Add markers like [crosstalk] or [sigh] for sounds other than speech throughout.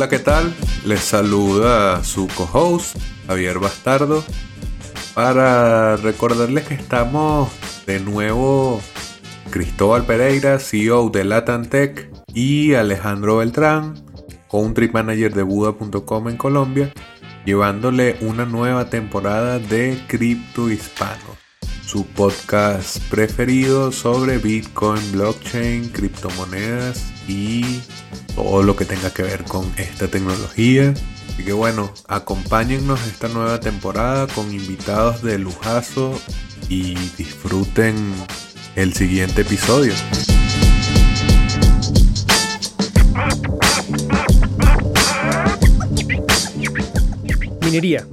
Hola, ¿qué tal? Les saluda su co-host, Javier Bastardo, para recordarles que estamos de nuevo Cristóbal Pereira, CEO de Latantec, y Alejandro Beltrán, country manager de Buda.com en Colombia, llevándole una nueva temporada de Cripto Hispano, su podcast preferido sobre Bitcoin, blockchain, criptomonedas y todo lo que tenga que ver con esta tecnología. Así que bueno, acompáñennos esta nueva temporada con invitados de lujazo y disfruten el siguiente episodio. Minería.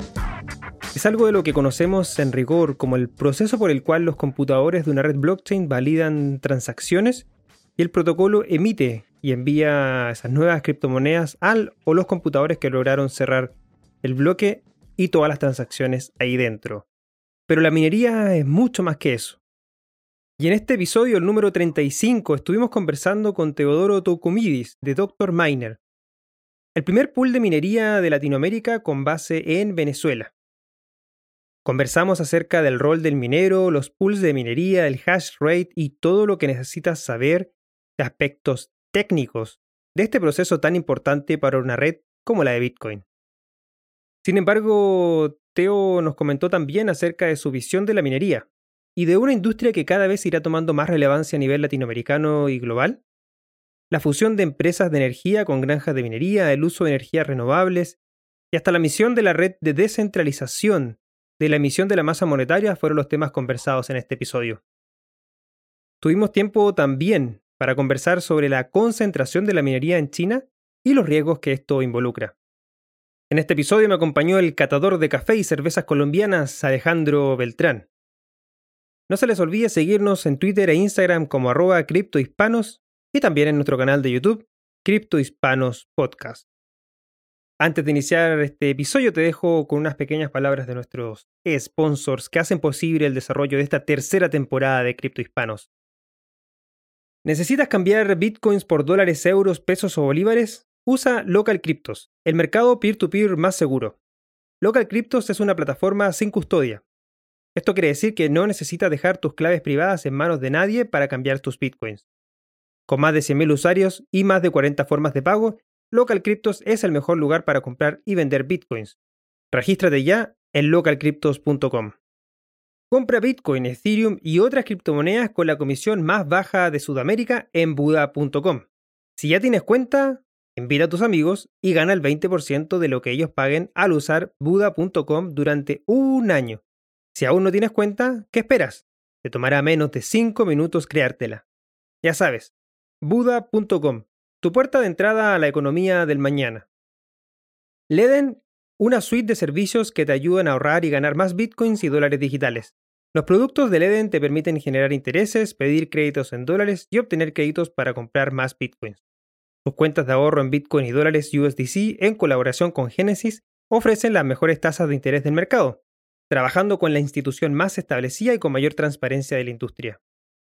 Es algo de lo que conocemos en rigor como el proceso por el cual los computadores de una red blockchain validan transacciones y el protocolo emite y envía esas nuevas criptomonedas al o los computadores que lograron cerrar el bloque y todas las transacciones ahí dentro. Pero la minería es mucho más que eso. Y en este episodio, el número 35, estuvimos conversando con Teodoro Toukoumidis de Dr. Miner, el primer pool de minería de Latinoamérica con base en Venezuela. Conversamos acerca del rol del minero, los pools de minería, el hash rate y todo lo que necesitas saber de aspectos técnicos de este proceso tan importante para una red como la de Bitcoin. Sin embargo, Teo nos comentó también acerca de su visión de la minería y de una industria que cada vez irá tomando más relevancia a nivel latinoamericano y global, la fusión de empresas de energía con granjas de minería, el uso de energías renovables y hasta la misión de la red de descentralización de la emisión de la masa monetaria fueron los temas conversados en este episodio. Tuvimos tiempo también para conversar sobre la concentración de la minería en China y los riesgos que esto involucra. En este episodio me acompañó el catador de café y cervezas colombianas Alejandro Beltrán. No se les olvide seguirnos en Twitter e Instagram como arroba criptohispanos y también en nuestro canal de YouTube, Cripto Hispanos Podcast. Antes de iniciar este episodio te dejo con unas pequeñas palabras de nuestros sponsors que hacen posible el desarrollo de esta tercera temporada de Cripto Hispanos. ¿Necesitas cambiar bitcoins por dólares, euros, pesos o bolívares? Usa Local Cryptos, el mercado peer-to-peer -peer más seguro. Local Cryptos es una plataforma sin custodia. Esto quiere decir que no necesitas dejar tus claves privadas en manos de nadie para cambiar tus bitcoins. Con más de 100.000 usuarios y más de 40 formas de pago, Local Cryptos es el mejor lugar para comprar y vender bitcoins. Regístrate ya en localcryptos.com. Compra Bitcoin, Ethereum y otras criptomonedas con la comisión más baja de Sudamérica en Buda.com. Si ya tienes cuenta, invita a tus amigos y gana el 20% de lo que ellos paguen al usar Buda.com durante un año. Si aún no tienes cuenta, ¿qué esperas? Te tomará menos de 5 minutos creártela. Ya sabes, Buda.com, tu puerta de entrada a la economía del mañana. Leden, una suite de servicios que te ayudan a ahorrar y ganar más bitcoins y dólares digitales. Los productos de Leden te permiten generar intereses, pedir créditos en dólares y obtener créditos para comprar más bitcoins. Tus cuentas de ahorro en bitcoin y dólares USDC en colaboración con Genesis ofrecen las mejores tasas de interés del mercado, trabajando con la institución más establecida y con mayor transparencia de la industria.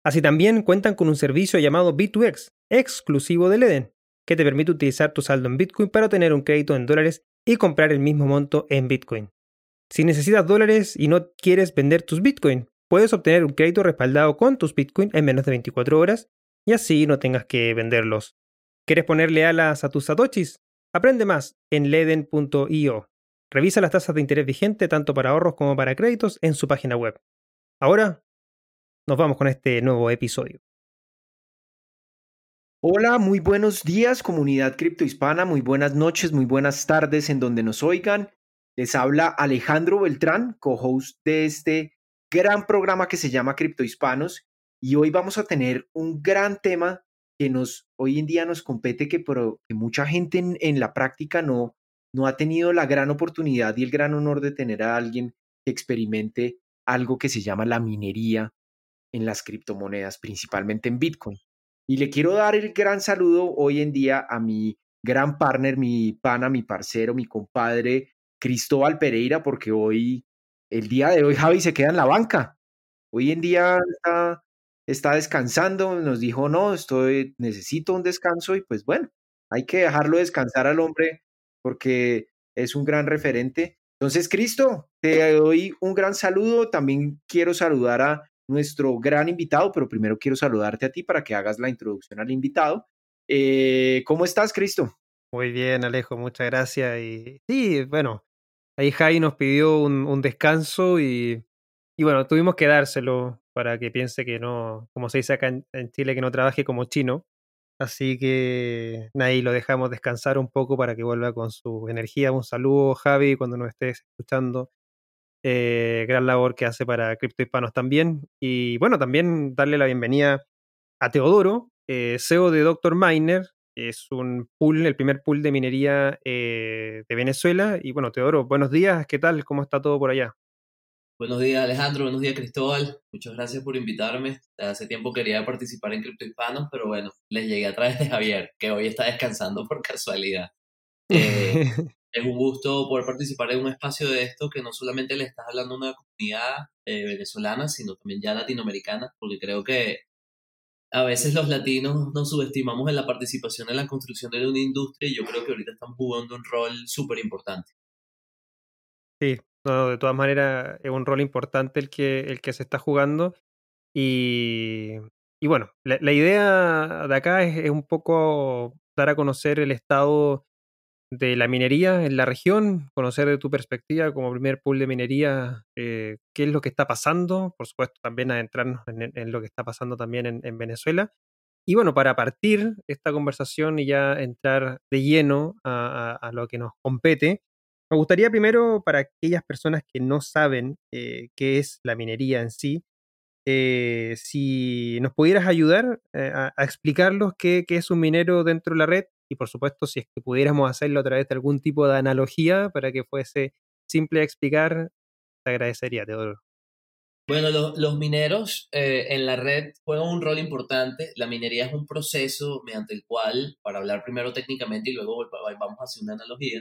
Así también cuentan con un servicio llamado B2X, exclusivo de Leden, que te permite utilizar tu saldo en Bitcoin para obtener un crédito en dólares y comprar el mismo monto en Bitcoin. Si necesitas dólares y no quieres vender tus Bitcoin, puedes obtener un crédito respaldado con tus Bitcoin en menos de 24 horas y así no tengas que venderlos. ¿Quieres ponerle alas a tus satoshis? Aprende más en leden.io. Revisa las tasas de interés vigente tanto para ahorros como para créditos en su página web. Ahora nos vamos con este nuevo episodio. Hola, muy buenos días comunidad criptohispana, muy buenas noches, muy buenas tardes en donde nos oigan. Les habla Alejandro Beltrán, co-host de este gran programa que se llama Criptohispanos y hoy vamos a tener un gran tema que nos hoy en día nos compete que, que mucha gente en, en, la práctica no, no ha tenido la gran oportunidad y el gran honor de tener a alguien que experimente algo que se llama la minería en las criptomonedas, principalmente en Bitcoin. Y le quiero dar el gran saludo hoy en día a mi gran partner, mi pana, mi parcero, mi compadre Cristóbal Pereira, porque hoy, el día de hoy, Javi se queda en la banca. Hoy en día está, está descansando, nos dijo, no, estoy, necesito un descanso y pues bueno, hay que dejarlo descansar al hombre porque es un gran referente. Entonces, Cristo, te doy un gran saludo. También quiero saludar a nuestro gran invitado, pero primero quiero saludarte a ti para que hagas la introducción al invitado. Eh, ¿Cómo estás, Cristo? Muy bien, Alejo, muchas gracias. Y sí, bueno, ahí Jai nos pidió un, descanso y, y, bueno, tuvimos que dárselo para que piense que no, como se dice acá en, Chile, que no trabaje como chino. Así que ahí lo dejamos descansar un poco para que vuelva con su energía. Un saludo, Javi, cuando nos estés escuchando. Eh, gran labor que hace para Cripto Hispanos también. Y bueno, también darle la bienvenida a Teodoro, eh, CEO de Dr. Miner. Es un pool, el primer pool de minería eh, de Venezuela. Y bueno, Teodoro, buenos días, ¿qué tal? ¿Cómo está todo por allá? Buenos días Alejandro, buenos días Cristóbal, muchas gracias por invitarme. Hace tiempo quería participar en Cripto Hispanos, pero bueno, les llegué a través de Javier, que hoy está descansando por casualidad. [laughs] Eh, es un gusto poder participar en un espacio de esto que no solamente le estás hablando a una comunidad eh, venezolana, sino también ya latinoamericana, porque creo que a veces los latinos nos subestimamos en la participación en la construcción de una industria y yo creo que ahorita están jugando un rol súper importante. Sí, de todas maneras es un rol importante el que, el que se está jugando y, y bueno, la, idea de acá es, es un poco dar a conocer el estado de la minería en la región, conocer de tu perspectiva como primer pool de minería eh, qué es lo que está pasando, por supuesto también adentrarnos en, en lo que está pasando también en, Venezuela. Y bueno, para partir esta conversación y ya entrar de lleno a, lo que nos compete, me gustaría primero para aquellas personas que no saben eh, qué es la minería en sí, eh, si nos pudieras ayudar a, a, explicarlos qué, qué, es un minero dentro de la red y por supuesto si es que pudiéramos hacerlo a través de algún tipo de analogía para que fuese simple de explicar, te agradecería, Teodoro. Bueno, los mineros eh, en la red juegan un rol importante. La minería es un proceso mediante el cual, para hablar primero técnicamente y luego vamos a hacer una analogía,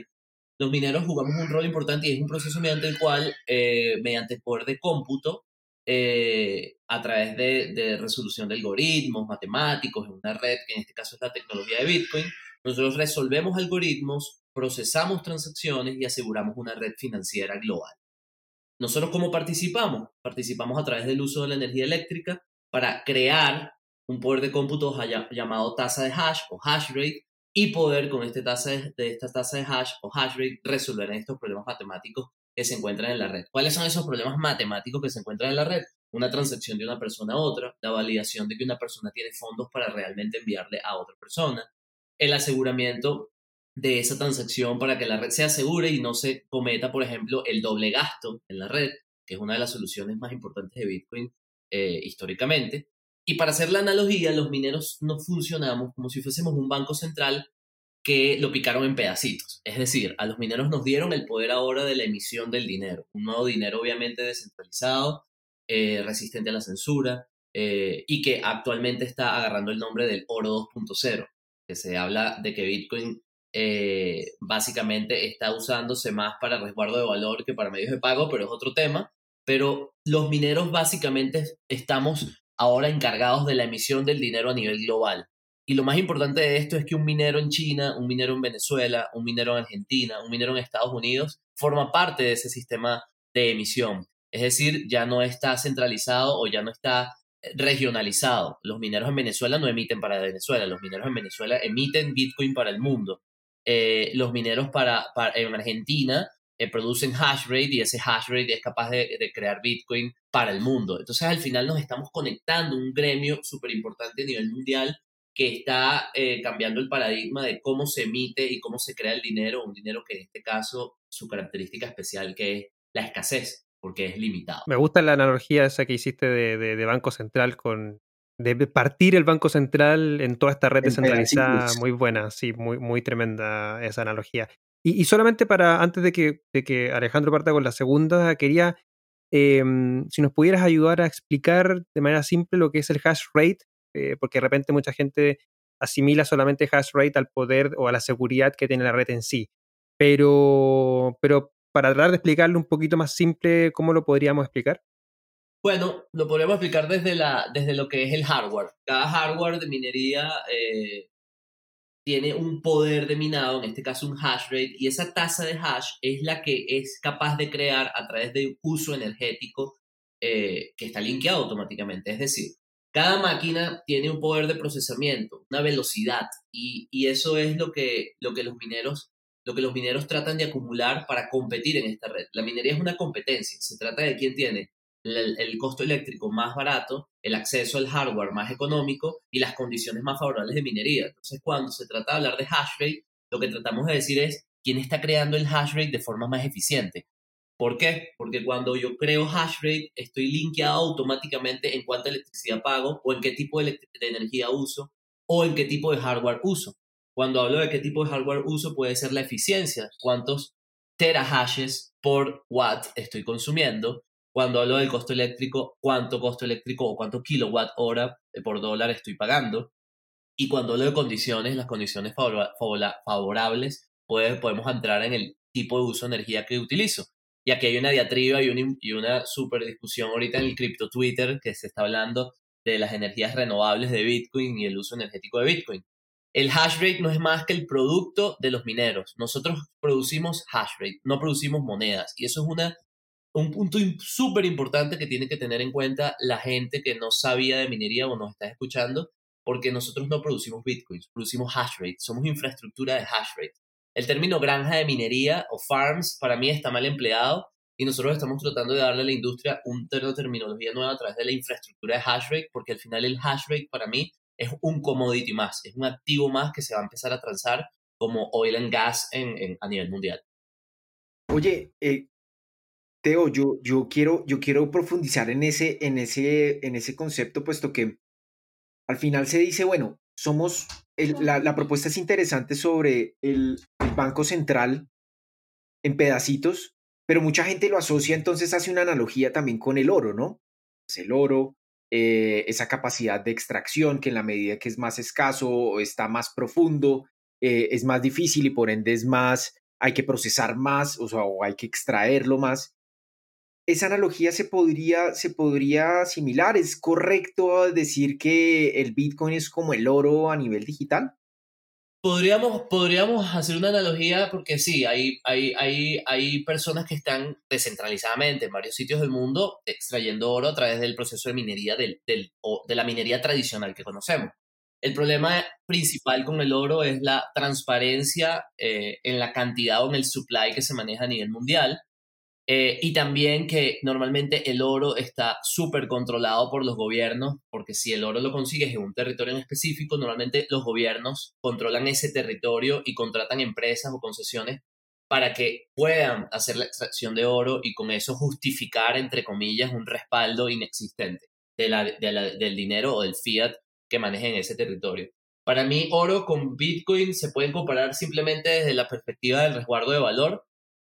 los mineros jugamos un rol importante y es un proceso mediante el cual, eh, mediante poder de cómputo, eh, a través de, de, resolución de algoritmos matemáticos en una red, que en este caso es la tecnología de Bitcoin, nosotros resolvemos algoritmos, procesamos transacciones y aseguramos una red financiera global. Nosotros cómo participamos? Participamos a través del uso de la energía eléctrica para crear un poder de cómputo llamado tasa de hash o hash rate y poder con este tasa de, esta tasa de hash o hash rate resolver estos problemas matemáticos que se encuentran en la red. ¿Cuáles son esos problemas matemáticos que se encuentran en la red? Una transacción de una persona a otra, la validación de que una persona tiene fondos para realmente enviarle a otra persona, el aseguramiento de esa transacción para que la red sea segura y no se cometa, por ejemplo, el doble gasto en la red, que es una de las soluciones más importantes de Bitcoin eh, históricamente. Y para hacer la analogía, los mineros no funcionamos como si fuésemos un banco central que lo picaron en pedacitos. Es decir, a los mineros nos dieron el poder ahora de la emisión del dinero. Un nuevo dinero obviamente descentralizado, eh, resistente a la censura eh, y que actualmente está agarrando el nombre del oro 2.0 que se habla de que Bitcoin eh, básicamente está usándose más para resguardo de valor que para medios de pago, pero es otro tema. Pero los mineros básicamente estamos ahora encargados de la emisión del dinero a nivel global. Y lo más importante de esto es que un minero en China, un minero en Venezuela, un minero en Argentina, un minero en Estados Unidos, forma parte de ese sistema de emisión. Es decir, ya no está centralizado o ya no está regionalizado. Los mineros en Venezuela no emiten para Venezuela, los mineros en Venezuela emiten Bitcoin para el mundo. Eh, los mineros para, en Argentina eh, producen hash rate y ese hash rate es capaz de, crear Bitcoin para el mundo. Entonces al final nos estamos conectando un gremio súper importante a nivel mundial que está eh, cambiando el paradigma de cómo se emite y cómo se crea el dinero, un dinero que en este caso su característica especial que es la escasez porque es limitado. Me gusta la analogía esa que hiciste de, Banco Central con de partir el Banco Central en toda esta red descentralizada, muy buena, sí, muy, muy tremenda esa analogía. Y, solamente para, antes de que, de que, Alejandro parta con la segunda, quería, em, si nos pudieras ayudar a explicar de manera simple lo que es el hash rate, eh, porque de repente mucha gente asimila solamente hash rate al poder o a la seguridad que tiene la red en sí. Pero, pero para tratar de explicarlo un poquito más simple, ¿cómo lo podríamos explicar? Bueno, lo podríamos explicar desde, la, desde lo que es el hardware. Cada hardware de minería eh, tiene un poder de minado, en este caso un hash rate, y esa tasa de hash es la que es capaz de crear a través de uso energético eh, que está linkeado automáticamente. Es decir, cada máquina tiene un poder de procesamiento, una velocidad, y, y, eso es lo que, lo que los mineros lo que los mineros tratan de acumular para competir en esta red. La minería es una competencia, se trata de quién tiene el, costo eléctrico más barato, el acceso al hardware más económico y las condiciones más favorables de minería. Entonces, cuando se trata de hablar de hash rate, lo que tratamos de decir es quién está creando el hash rate de forma más eficiente. ¿Por qué? Porque cuando yo creo hash rate, estoy linkeado automáticamente en cuánta electricidad pago o en qué tipo de, de energía uso o en qué tipo de hardware uso. Cuando hablo de qué tipo de hardware uso, puede ser la eficiencia, cuántos terahashes por watt estoy consumiendo cuando hablo del costo eléctrico, cuánto costo eléctrico o cuánto kilowatt hora por dólar estoy pagando. Y cuando hablo de condiciones, las condiciones favorables, podemos entrar en el tipo de uso de energía que utilizo. Y aquí hay una diatriba y una, y una super discusión ahorita en el cripto Twitter que se está hablando de las energías renovables de Bitcoin y el uso energético de Bitcoin. El hash rate no es más que el producto de los mineros. Nosotros producimos hash rate, no producimos monedas. Y eso es una un punto súper importante que tiene que tener en cuenta la gente que no sabía de minería o nos está escuchando, porque nosotros no producimos bitcoins, producimos hash rate, somos infraestructura de hash rate. El término granja de minería o farms para mí está mal empleado y nosotros estamos tratando de darle a la industria un terminología nueva a través de la infraestructura de hash rate, porque al final el hash rate para mí es un commodity más, es un activo más que se va a empezar a transar como oil and gas en, a nivel mundial. Oye, eh, Teo, yo, yo, quiero, yo quiero profundizar en ese, en, ese, en ese concepto, puesto que al final se dice, bueno, somos, la, propuesta es interesante sobre el, Banco Central en pedacitos, pero mucha gente lo asocia, entonces hace una analogía también con el oro, ¿no? Es el oro, eh, esa capacidad de extracción que en la medida que es más escaso o está más profundo, eh, es más difícil y por ende es más, hay que procesar más, o sea, o hay que extraerlo más esa analogía se podría, se podría asimilar. ¿Es correcto decir que el Bitcoin es como el oro a nivel digital? Podríamos, podríamos hacer una analogía porque sí, hay, hay, hay, hay personas que están descentralizadamente en varios sitios del mundo extrayendo oro a través del proceso de minería del, del, de la minería tradicional que conocemos. El problema principal con el oro es la transparencia eh, en la cantidad o en el supply que se maneja a nivel mundial eh, y también que normalmente el oro está súper controlado por los gobiernos, porque si el oro lo consigues en un territorio en específico, normalmente los gobiernos controlan ese territorio y contratan empresas o concesiones para que puedan hacer la extracción de oro y con eso justificar, entre comillas, un respaldo inexistente de la, del dinero o del fiat que manejen en ese territorio. Para mí, oro con Bitcoin se pueden comparar simplemente desde la perspectiva del resguardo de valor,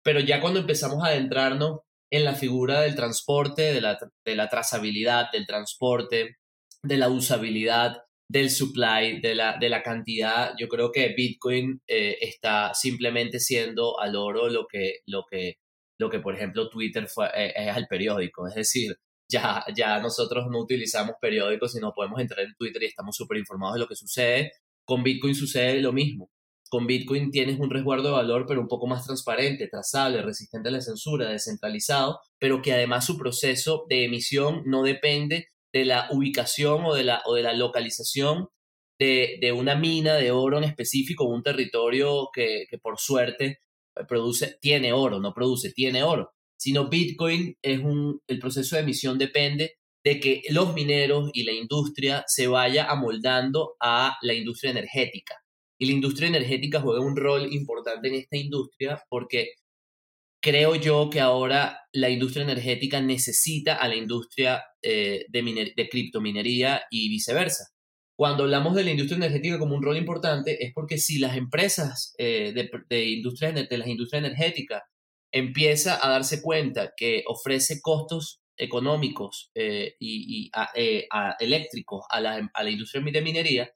pero ya cuando empezamos a adentrarnos en la figura del transporte, de la, de la trazabilidad del transporte, de la usabilidad, del supply, de la, de la cantidad, yo creo que Bitcoin eh, está simplemente siendo al oro lo que, lo que, lo que por ejemplo, Twitter fue, eh, es al periódico. Es decir, ya, ya nosotros no utilizamos periódicos, sino podemos entrar en Twitter y estamos súper informados de lo que sucede. Con Bitcoin sucede lo mismo. Con Bitcoin tienes un resguardo de valor, pero un poco más transparente, trazable, resistente a la censura, descentralizado, pero que además su proceso de emisión no depende de la ubicación o de la, o de la localización de, de, una mina de oro en específico, un territorio que, que por suerte produce, tiene oro, no produce, tiene oro, sino Bitcoin es un, el proceso de emisión depende de que los mineros y la industria se vaya amoldando a la industria energética. Y la industria energética juega un rol importante en esta industria porque creo yo que ahora la industria energética necesita a la industria eh, de, de criptominería y viceversa. Cuando hablamos de la industria energética como un rol importante es porque si las empresas eh, de, de, industria, de las industrias energéticas empieza a darse cuenta que ofrece costos económicos eh, y, eléctricos a la, a la industria de minería,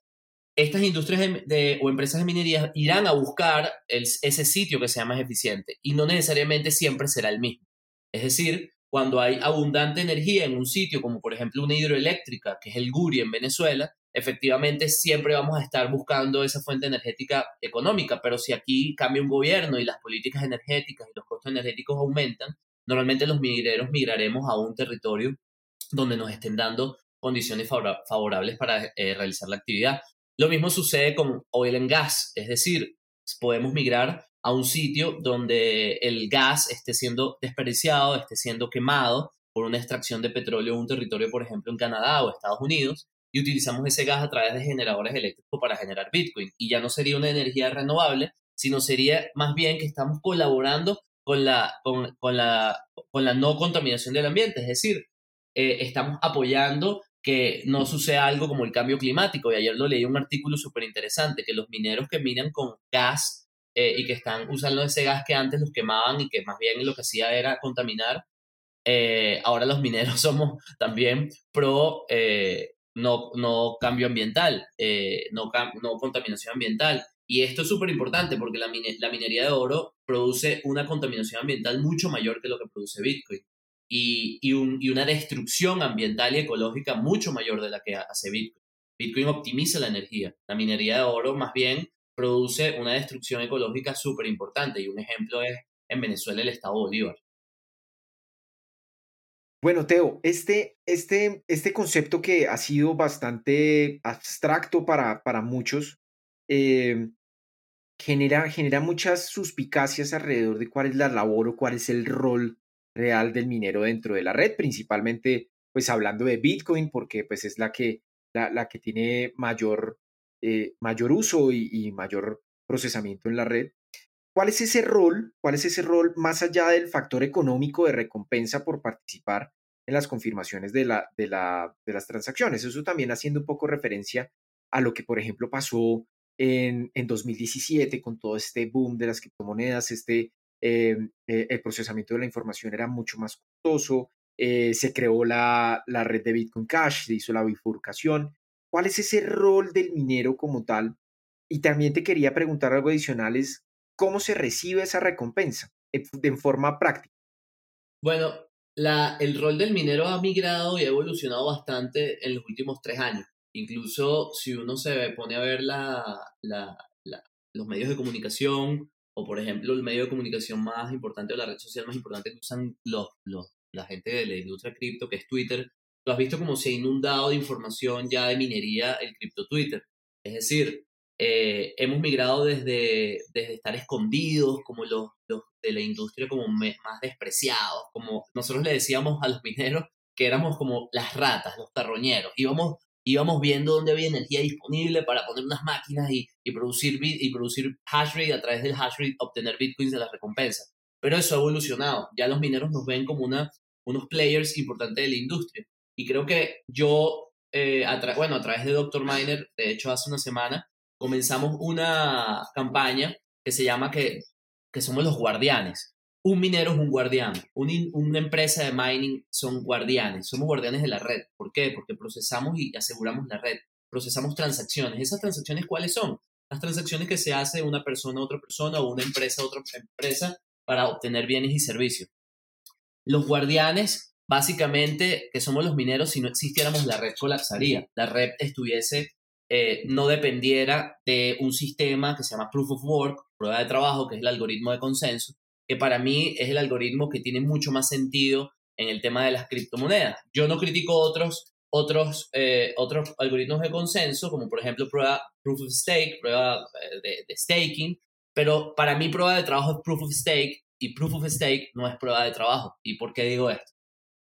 estas industrias de, o empresas de minería irán a buscar ese sitio que sea más eficiente y no necesariamente siempre será el mismo. Es decir, cuando hay abundante energía en un sitio, como por ejemplo una hidroeléctrica, que es el Guri en Venezuela, efectivamente siempre vamos a estar buscando esa fuente energética económica, pero si aquí cambia un gobierno y las políticas energéticas y los costos energéticos aumentan, normalmente los mineros migraremos a un territorio donde nos estén dando condiciones favorables para eh, realizar la actividad. Lo mismo sucede con oil and gas, es decir, podemos migrar a un sitio donde el gas esté siendo desperdiciado, esté siendo quemado por una extracción de petróleo en un territorio, por ejemplo, en Canadá o Estados Unidos, y utilizamos ese gas a través de generadores eléctricos para generar Bitcoin. Y ya no sería una energía renovable, sino sería más bien que estamos colaborando con la, con, la, con la no contaminación del ambiente, es decir, eh, estamos apoyando que no suceda algo como el cambio climático. Y ayer lo leí un artículo súper interesante, que los mineros que minan con gas eh, y que están usando ese gas que antes los quemaban y que más bien lo que hacía era contaminar, eh, ahora los mineros [laughs] somos también pro no, no cambio ambiental, no, no contaminación ambiental. Y esto es súper importante porque la, la minería de oro produce una contaminación ambiental mucho mayor que lo que produce Bitcoin y, y, una destrucción ambiental y ecológica mucho mayor de la que hace Bitcoin. Bitcoin optimiza la energía. La minería de oro más bien produce una destrucción ecológica súper importante y un ejemplo es en Venezuela el estado Bolívar. Bueno, Teo, este, este, este concepto que ha sido bastante abstracto para, para muchos, eh, genera, genera muchas suspicacias alrededor de cuál es la labor o cuál es el rol real del minero dentro de la red, principalmente pues hablando de Bitcoin, porque pues es la que, la, que tiene mayor, eh, mayor uso y, mayor procesamiento en la red. ¿Cuál es ese rol? ¿Cuál es ese rol más allá del factor económico de recompensa por participar en las confirmaciones de, la, de, la, de las transacciones? Eso también haciendo un poco referencia a lo que, por ejemplo, pasó en, en 2017 con todo este boom de las criptomonedas, este eh, eh, el procesamiento de la información era mucho más costoso, eh, se creó la, la, red de Bitcoin Cash, se hizo la bifurcación. ¿Cuál es ese rol del minero como tal? Y también te quería preguntar algo adicional, es cómo se recibe esa recompensa en forma práctica. Bueno, la, el rol del minero ha migrado y ha evolucionado bastante en los últimos tres años. Incluso si uno se pone a ver la, los medios de comunicación o por ejemplo el medio de comunicación más importante o la red social más importante que usan los, los, la gente de la industria cripto, que es Twitter, lo has visto como se ha inundado de información ya de minería el cripto Twitter. Es decir, eh, hemos migrado desde, desde estar escondidos como los, los de la industria como más despreciados, como nosotros le decíamos a los mineros que éramos como las ratas, los carroñeros, íbamos íbamos viendo dónde había energía disponible para poner unas máquinas y, producir, bit, y producir hash rate a través del hash rate obtener bitcoins de las recompensas. Pero eso ha evolucionado. Ya los mineros nos ven como una, unos players importantes de la industria. Y creo que yo, eh, bueno, a través de Dr. Miner, de hecho hace una semana, comenzamos una campaña que se llama que, que somos los guardianes un minero es un guardián, una empresa de mining son guardianes, somos guardianes de la red. ¿Por qué? Porque procesamos y aseguramos la red, procesamos transacciones. ¿Esas transacciones cuáles son? Las transacciones que se hace una persona a otra persona o una empresa a otra empresa para obtener bienes y servicios. Los guardianes, básicamente, que somos los mineros, si no existiéramos, la red colapsaría. La red estuviese, eh, no dependiera de un sistema que se llama Proof of Work, prueba de trabajo, que es el algoritmo de consenso, que para mí es el algoritmo que tiene mucho más sentido en el tema de las criptomonedas. Yo no critico otros, otros, eh, otros algoritmos de consenso, como por ejemplo prueba Proof of Stake, prueba eh, de, staking, pero para mí prueba de trabajo es Proof of Stake y Proof of Stake no es prueba de trabajo. ¿Y por qué digo esto?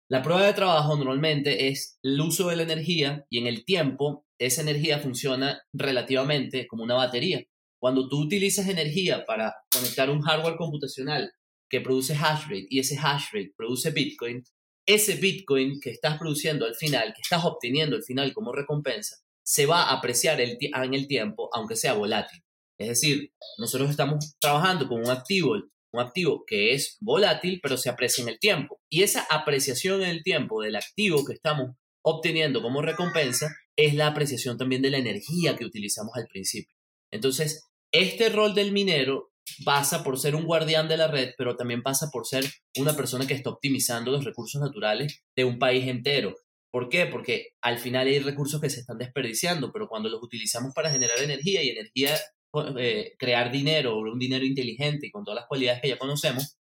La prueba de trabajo normalmente es el uso de la energía y en el tiempo esa energía funciona relativamente como una batería. Cuando tú utilizas energía para conectar un hardware computacional que produce hash rate y ese hash rate produce Bitcoin, ese Bitcoin que estás produciendo al final, que estás obteniendo al final como recompensa, se va a apreciar en el tiempo, aunque sea volátil. Es decir, nosotros estamos trabajando con un activo, un activo que es volátil, pero se aprecia en el tiempo. Y esa apreciación en el tiempo del activo que estamos obteniendo como recompensa es la apreciación también de la energía que utilizamos al principio. Entonces, este rol del minero pasa por ser un guardián de la red, pero también pasa por ser una persona que está optimizando los recursos naturales de un país entero. ¿Por qué? Porque al final hay recursos que se están desperdiciando, pero cuando los utilizamos para generar energía y energía, eh, crear dinero, un dinero inteligente y con todas las cualidades que ya conocemos,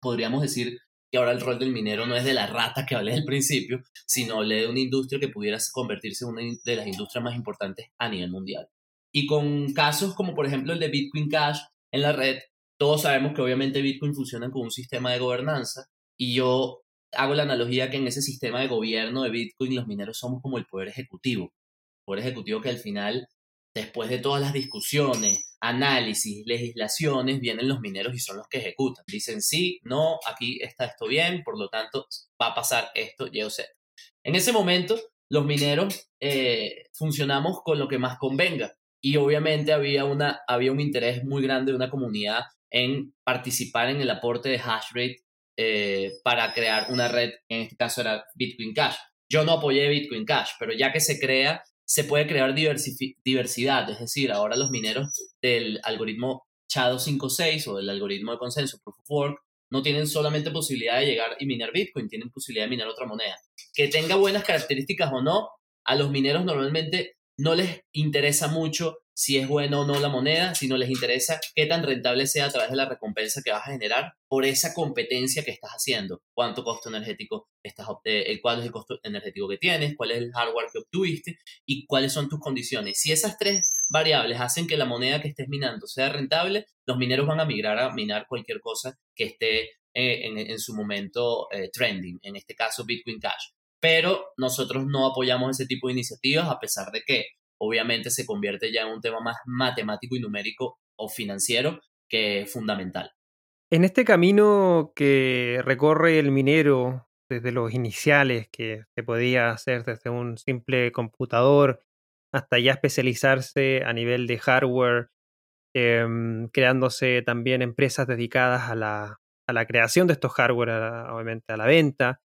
podríamos decir que ahora el rol del minero no es de la rata que hablé al principio, sino de una industria que pudiera convertirse en una de las industrias más importantes a nivel mundial. Y con casos como por ejemplo el de Bitcoin Cash en la red, todos sabemos que obviamente Bitcoin funciona con un sistema de gobernanza y yo hago la analogía que en ese sistema de gobierno de Bitcoin los mineros somos como el poder ejecutivo. Poder ejecutivo que al final, después de todas las discusiones, análisis, legislaciones, vienen los mineros y son los que ejecutan. Dicen sí, no, aquí está esto bien, por lo tanto va a pasar esto, Y o. En ese momento, los mineros eh, funcionamos con lo que más convenga. Y obviamente había, una, había un interés muy grande de una comunidad en participar en el aporte de hash rate eh, para crear una red, en este caso era Bitcoin Cash. Yo no apoyé Bitcoin Cash, pero ya que se crea, se puede crear diversidad, es decir, ahora los mineros del algoritmo SHA-256 o del algoritmo de consenso Proof of Work no tienen solamente posibilidad de llegar y minar Bitcoin, tienen posibilidad de minar otra moneda. Que tenga buenas características o no, a los mineros normalmente no les interesa mucho si es bueno o no la moneda, sino les interesa qué tan rentable sea a través de la recompensa que vas a generar por esa competencia que estás haciendo. Cuánto costo energético estás, eh, cuál es el costo energético que tienes, cuál es el hardware que obtuviste y cuáles son tus condiciones. Si esas tres variables hacen que la moneda que estés minando sea rentable, los mineros van a migrar a minar cualquier cosa que esté eh, en, su momento eh, trending, en este caso Bitcoin Cash pero nosotros no apoyamos ese tipo de iniciativas a pesar de que obviamente se convierte ya en un tema más matemático y numérico o financiero que fundamental. En este camino que recorre el minero desde los iniciales que se podía hacer desde un simple computador hasta ya especializarse a nivel de hardware, em, creándose también empresas dedicadas a la, a la creación de estos hardware, obviamente a la venta,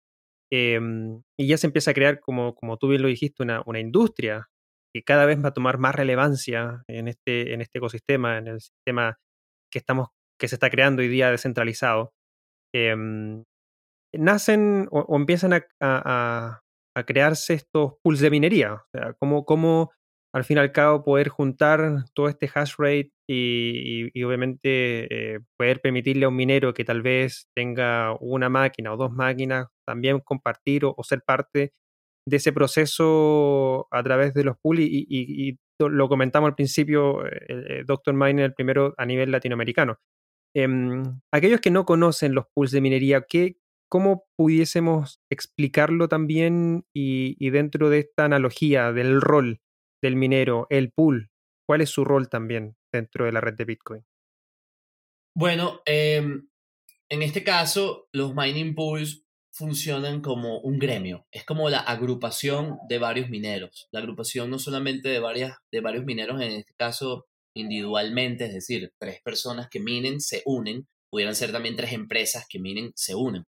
Em, y ya se empieza a crear, como, como tú bien lo dijiste, una, una, industria que cada vez va a tomar más relevancia en este, en este ecosistema, en el sistema que, estamos, que se está creando hoy día descentralizado. Em, nacen o, empiezan a, a, a, crearse estos pools de minería. O sea, cómo, cómo al fin y al cabo poder juntar todo este hash rate y, obviamente eh, poder permitirle a un minero que tal vez tenga una máquina o dos máquinas también compartir o, ser parte de ese proceso a través de los pools y, lo comentamos al principio, eh, el, Dr. Miner el primero a nivel latinoamericano. Em, aquellos que no conocen los pools de minería, ¿qué, ¿cómo pudiésemos explicarlo también y dentro de esta analogía del rol del minero, el pool, ¿cuál es su rol también dentro de la red de Bitcoin? Bueno, em, en este caso, los mining pools funcionan como un gremio, es como la agrupación de varios mineros, la agrupación no solamente de, varias, de varios mineros, en este caso individualmente, es decir, tres personas que minen se unen, pudieran ser también tres empresas que minen se unen.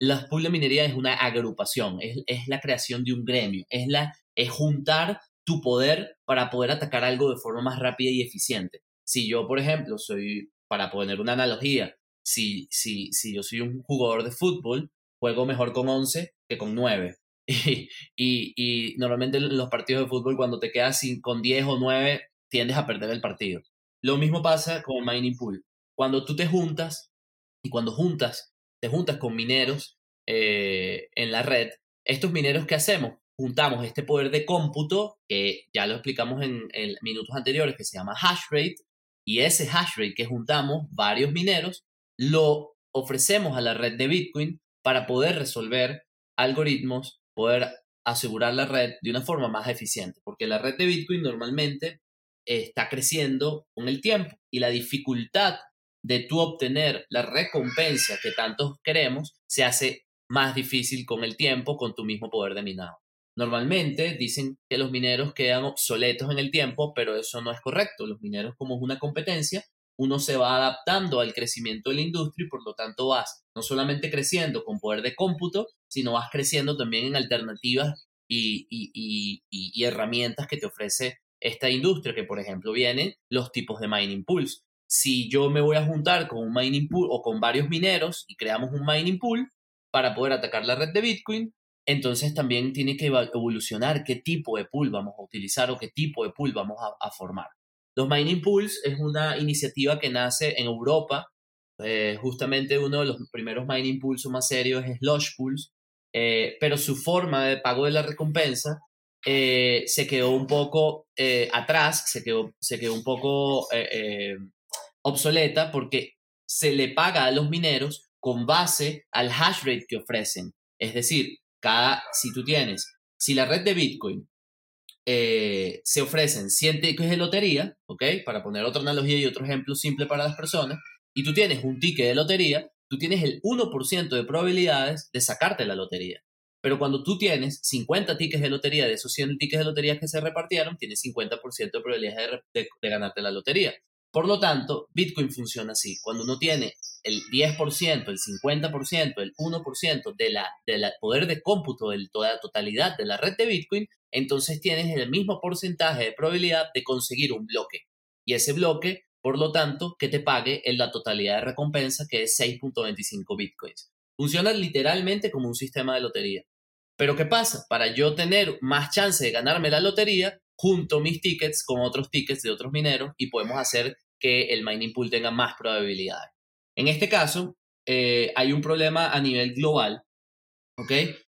La pool de minería es una agrupación, es, es la creación de un gremio, es, la, es juntar tu poder para poder atacar algo de forma más rápida y eficiente. Si yo, por ejemplo, soy, para poner una analogía, si, si, si yo soy un jugador de fútbol, juego mejor con 11 que con 9. [laughs] Y, y, normalmente los partidos de fútbol, cuando te quedas sin, con 10 o 9, tiendes a perder el partido. Lo mismo pasa con mining pool. Cuando tú te juntas y cuando juntas, te juntas con mineros eh, en la red, estos mineros, ¿qué hacemos? Juntamos este poder de cómputo, que ya lo explicamos en, minutos anteriores, que se llama hash rate, y ese hash rate que juntamos varios mineros, lo ofrecemos a la red de Bitcoin para poder resolver algoritmos, poder asegurar la red de una forma más eficiente, porque la red de Bitcoin normalmente está creciendo con el tiempo y la dificultad de tú obtener la recompensa que tantos queremos se hace más difícil con el tiempo con tu mismo poder de minado. Normalmente dicen que los mineros quedan obsoletos en el tiempo, pero eso no es correcto. Los mineros, como es una competencia, uno se va adaptando al crecimiento de la industria y por lo tanto vas no solamente creciendo con poder de cómputo, sino vas creciendo también en alternativas y, herramientas que te ofrece esta industria, que por ejemplo vienen los tipos de mining pools. Si yo me voy a juntar con un mining pool o con varios mineros y creamos un mining pool para poder atacar la red de Bitcoin, entonces también tiene que evolucionar qué tipo de pool vamos a utilizar o qué tipo de pool vamos a, formar. Los mining pools es una iniciativa que nace en Europa. Eh, justamente uno de los primeros mining pools más serios es Slush Pools, eh, pero su forma de pago de la recompensa eh, se quedó un poco atrás, se quedó, se quedó un poco obsoleta porque se le paga a los mineros con base al hash rate que ofrecen. Es decir, cada, si tú tienes, si la red de Bitcoin eh, se ofrecen 100 tickets de lotería, ¿ok? Para poner otra analogía y otro ejemplo simple para las personas, y tú tienes un ticket de lotería, tú tienes el 1% de probabilidades de sacarte la lotería. Pero cuando tú tienes 50 tickets de lotería, de esos 100 tickets de lotería que se repartieron, tienes 50% de probabilidades de, ganarte la lotería. Por lo tanto, Bitcoin funciona así. Cuando uno tiene el 10%, el 50%, el 1% de la, de poder de cómputo de toda la totalidad de la red de Bitcoin, entonces tienes el mismo porcentaje de probabilidad de conseguir un bloque. Y ese bloque, por lo tanto, que te pague en la totalidad de recompensa, que es 6.25 Bitcoins. Funciona literalmente como un sistema de lotería. Pero ¿qué pasa? Para yo tener más chance de ganarme la lotería, junto mis tickets con otros tickets de otros mineros y podemos hacer que el mining pool tenga más probabilidades. En este caso, eh, hay un problema a nivel global, ¿ok?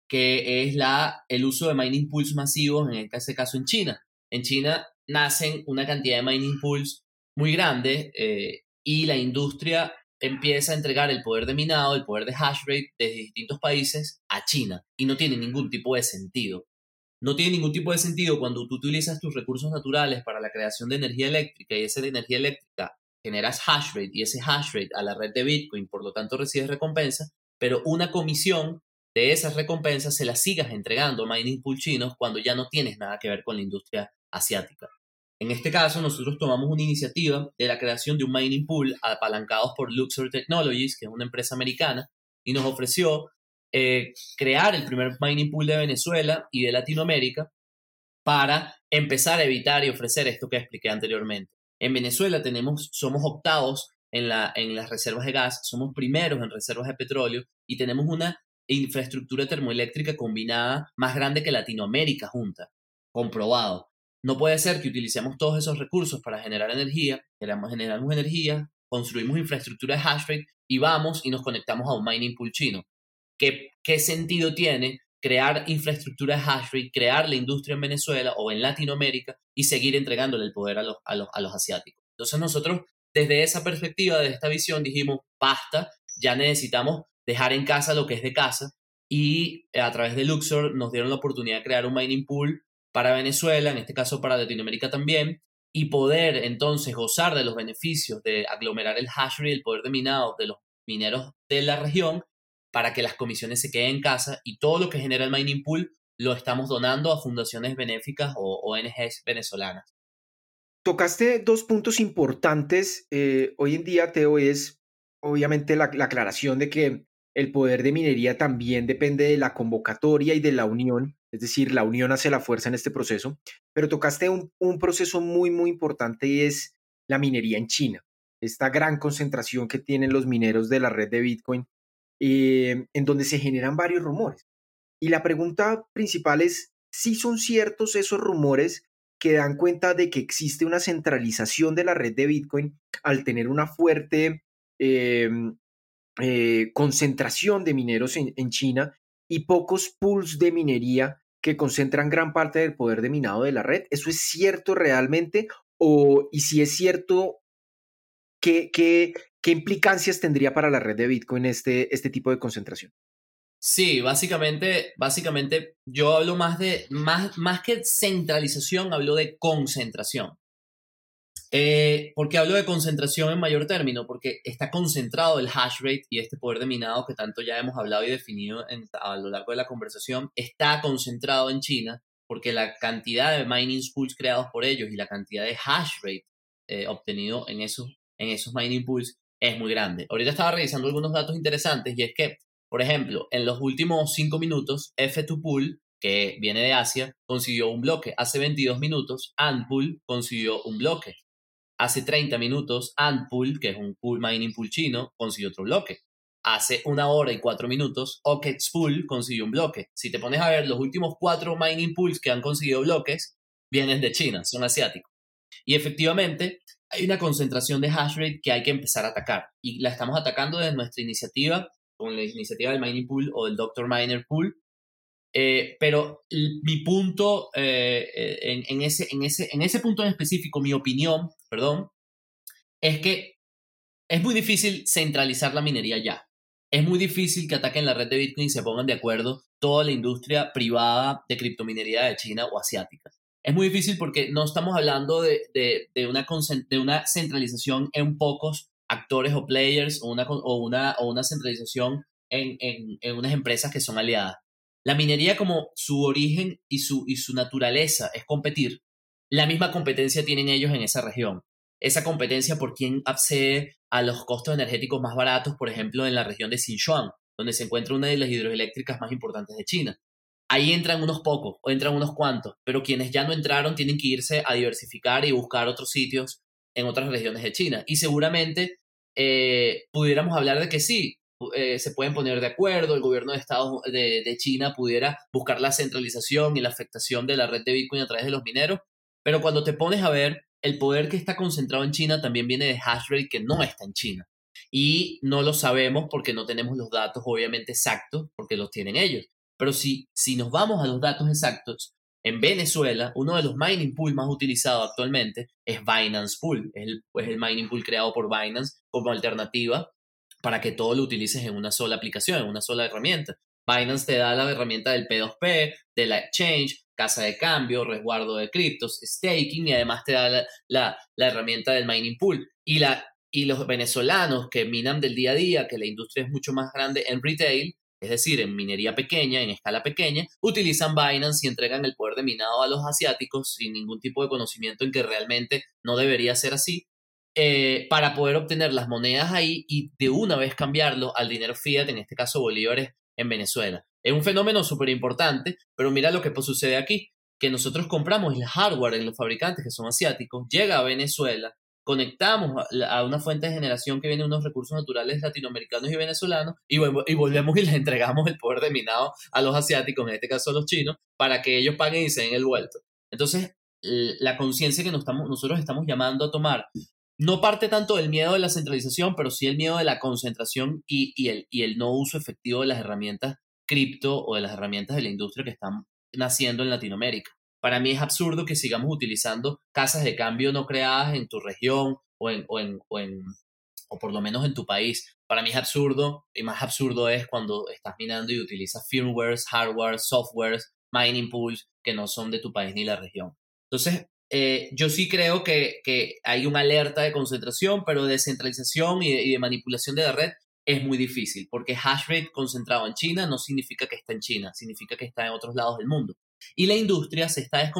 Que es la, el uso de mining pools masivos, en este caso en China. En China nacen una cantidad de mining pools muy grande eh, y la industria empieza a entregar el poder de minado, el poder de hash rate desde distintos países a China y no tiene ningún tipo de sentido. No tiene ningún tipo de sentido cuando tú utilizas tus recursos naturales para la creación de energía eléctrica y esa energía eléctrica generas hash rate y ese hash rate a la red de Bitcoin, por lo tanto recibes recompensa, pero una comisión de esas recompensas se las sigas entregando a mining pool chinos cuando ya no tienes nada que ver con la industria asiática. En este caso, nosotros tomamos una iniciativa de la creación de un mining pool apalancados por Luxor Technologies, que es una empresa americana, y nos ofreció eh, crear el primer mining pool de Venezuela y de Latinoamérica para empezar a evitar y ofrecer esto que expliqué anteriormente. En Venezuela tenemos, somos octavos en, la, en las reservas de gas, somos primeros en reservas de petróleo y tenemos una infraestructura termoeléctrica combinada más grande que Latinoamérica junta, comprobado. No puede ser que utilicemos todos esos recursos para generar energía, generamos, generamos energía, construimos infraestructura de hash rate y vamos y nos conectamos a un mining pool chino. ¿Qué, qué sentido tiene crear infraestructura de hash rate, crear la industria en Venezuela o en Latinoamérica y seguir entregándole el poder a los, a los, a los asiáticos? Entonces nosotros, desde esa perspectiva, desde esta visión, dijimos, basta, ya necesitamos dejar en casa lo que es de casa y a través de Luxor nos dieron la oportunidad de crear un mining pool para Venezuela, en este caso para Latinoamérica también, y poder entonces gozar de los beneficios de aglomerar el hash rate, el poder de minado de los mineros de la región para que las comisiones se queden en casa y todo lo que genera el mining pool lo estamos donando a fundaciones benéficas o ONGs venezolanas. Tocaste dos puntos importantes. Eh, hoy en día, Teo, es obviamente la, aclaración de que el poder de minería también depende de la convocatoria y de la unión, es decir, la unión hace la fuerza en este proceso, pero tocaste un, un proceso muy, muy importante y es la minería en China, esta gran concentración que tienen los mineros de la red de Bitcoin eh, en donde se generan varios rumores. Y la pregunta principal es si son ciertos esos rumores que dan cuenta de que existe una centralización de la red de Bitcoin al tener una fuerte em, eh, concentración de mineros en, en, China y pocos pools de minería que concentran gran parte del poder de minado de la red. ¿Eso es cierto realmente? O, y si es cierto, ¿qué, qué, ¿Qué implicancias tendría para la red de Bitcoin este, este tipo de concentración? Sí, básicamente, básicamente yo hablo más de, más, más que centralización, hablo de concentración. Eh, ¿Por qué hablo de concentración en mayor término? Porque está concentrado el hash rate y este poder de minado que tanto ya hemos hablado y definido a lo largo de la conversación, está concentrado en China porque la cantidad de mining pools creados por ellos y la cantidad de hash rate eh, obtenido en esos, en esos mining pools es muy grande. Ahorita estaba revisando algunos datos interesantes y es que, por ejemplo, en los últimos 5 minutos, F2Pool, que viene de Asia, consiguió un bloque. Hace 22 minutos, Antpool consiguió un bloque. Hace 30 minutos, Antpool, que es un pool mining pool chino, consiguió otro bloque. hace una hora y cuatro minutos, Pool consiguió un bloque. Si te pones a ver, los últimos cuatro mining pools que han conseguido bloques vienen de China, son asiáticos. Y efectivamente, hay una concentración de hash rate que hay que empezar a atacar. Y la estamos atacando desde nuestra iniciativa, con la iniciativa del mining pool o del Dr. Miner Pool. Eh, pero mi punto, eh, eh, en, ese, en, ese, en ese punto en específico, mi opinión, perdón, es que es muy difícil centralizar la minería ya. Es muy difícil que ataquen la red de Bitcoin y se pongan de acuerdo toda la industria privada de criptominería de China o asiática. Es muy difícil porque no estamos hablando de, de, una, de una centralización en pocos actores o players o una, o una, o una centralización en, en, en, unas empresas que son aliadas. La minería como su origen y su, y su naturaleza es competir, la misma competencia tienen ellos en esa región. Esa competencia por quién accede a los costos energéticos más baratos, por ejemplo, en la región de Sichuan, donde se encuentra una de las hidroeléctricas más importantes de China. Ahí entran unos pocos o entran unos cuantos, pero quienes ya no entraron tienen que irse a diversificar y buscar otros sitios en otras regiones de China. Y seguramente eh, pudiéramos hablar de que sí, eh, se pueden poner de acuerdo, el gobierno de Estados de, China pudiera buscar la centralización y la afectación de la red de Bitcoin a través de los mineros, pero cuando te pones a ver, el poder que está concentrado en China también viene de hashrate que no está en China. Y no lo sabemos porque no tenemos los datos obviamente exactos, porque los tienen ellos. Pero si, si nos vamos a los datos exactos, en Venezuela, uno de los mining pools más utilizados actualmente es Binance Pool. Es el, es el mining pool creado por Binance como alternativa para que todo lo utilices en una sola aplicación, en una sola herramienta. Binance te da la herramienta del P2P, de la exchange, casa de cambio, resguardo de criptos, staking y además te da la, la, la herramienta del mining pool. Y, la, y los venezolanos que minan del día a día, que la industria es mucho más grande en retail, es decir, en minería pequeña, en escala pequeña, utilizan Binance y entregan el poder de minado a los asiáticos sin ningún tipo de conocimiento en que realmente no debería ser así, eh, para poder obtener las monedas ahí y de una vez cambiarlo al dinero fiat, en este caso bolívares, en Venezuela. Es un fenómeno súper importante, pero mira lo que sucede aquí, que nosotros compramos el hardware en los fabricantes que son asiáticos, llega a Venezuela, conectamos a una fuente de generación que viene de unos recursos naturales latinoamericanos y venezolanos y, y volvemos y les entregamos el poder de minado a los asiáticos, en este caso a los chinos, para que ellos paguen y se den el vuelto. Entonces, la conciencia que nos estamos, nosotros estamos llamando a tomar no parte tanto del miedo de la centralización, pero sí el miedo de la concentración y, y, el, y el no uso efectivo de las herramientas cripto o de las herramientas de la industria que están naciendo en Latinoamérica. Para mí es absurdo que sigamos utilizando casas de cambio no creadas en tu región o, en, o, en, o, en, o por lo menos en tu país. Para mí es absurdo y más absurdo es cuando estás minando y utilizas firmwares, hardware, softwares, mining pools que no son de tu país ni la región. Entonces, eh, yo sí creo que, que, hay una alerta de concentración, pero de centralización y de, y de, manipulación de la red es muy difícil, porque hash rate concentrado en China no significa que está en China, significa que está en otros lados del mundo. Y la industria se está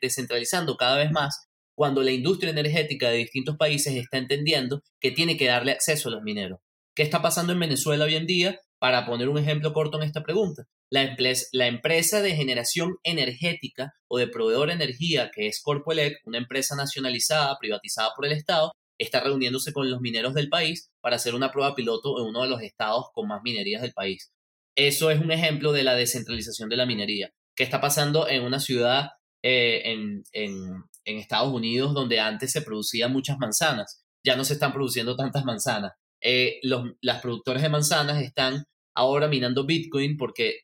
descentralizando cada vez más cuando la industria energética de distintos países está entendiendo que tiene que darle acceso a los mineros. ¿Qué está pasando en Venezuela hoy en día? Para poner un ejemplo corto en esta pregunta, la, la empresa de generación energética o de proveedor de energía, que es Corpoelec, una empresa nacionalizada, privatizada por el Estado, está reuniéndose con los mineros del país para hacer una prueba piloto en uno de los estados con más minerías del país. Eso es un ejemplo de la descentralización de la minería qué está pasando en una ciudad eh, en, en, Estados Unidos donde antes se producían muchas manzanas. Ya no se están produciendo tantas manzanas. Eh, los las productores de manzanas están ahora minando Bitcoin porque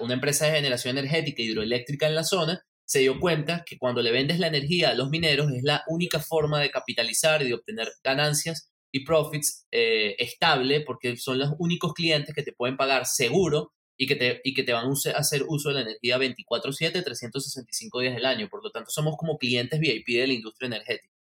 una empresa de generación energética hidroeléctrica en la zona se dio cuenta que cuando le vendes la energía a los mineros es la única forma de capitalizar y de obtener ganancias y profits eh, estable porque son los únicos clientes que te pueden pagar seguro y que te, y que te van a hacer uso de la energía 24/7, 365 días del año. Por lo tanto, somos como clientes VIP de la industria energética.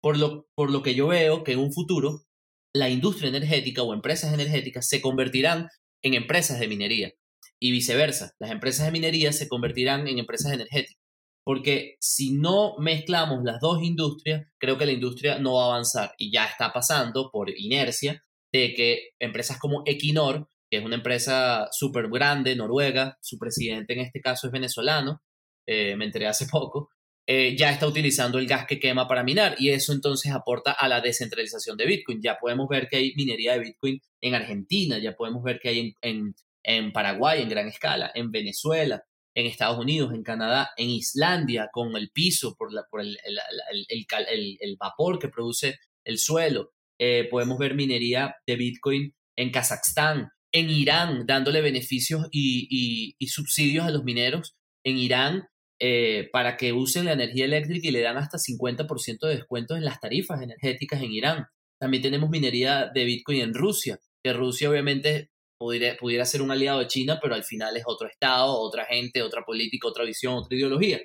Por lo, por lo que yo veo que en un futuro la industria energética o empresas energéticas se convertirán en empresas de minería y viceversa. Las empresas de minería se convertirán en empresas energéticas. Porque si no mezclamos las dos industrias, creo que la industria no va a avanzar. Y ya está pasando por inercia de que empresas como Equinor que es una empresa súper grande, noruega, su presidente en este caso es venezolano, eh, me enteré hace [laughs] poco, eh, ya está utilizando el gas que quema para minar y eso entonces aporta a la descentralización de Bitcoin. Ya podemos ver que hay minería de Bitcoin en Argentina, ya podemos ver que hay en, en, Paraguay en gran escala, en Venezuela, en Estados Unidos, en Canadá, en Islandia, con el piso, por, la, por el, el, vapor que produce el suelo. Eh, podemos ver minería de Bitcoin en Kazajstán, en Irán, dándole beneficios y, subsidios a los mineros. En Irán eh, para que usen la energía eléctrica y le dan hasta 50% de descuento en las tarifas energéticas en Irán. También tenemos minería de Bitcoin en Rusia, que Rusia obviamente pudiera, pudiera ser un aliado de China, pero al final es otro Estado, otra gente, otra política, otra visión, otra ideología.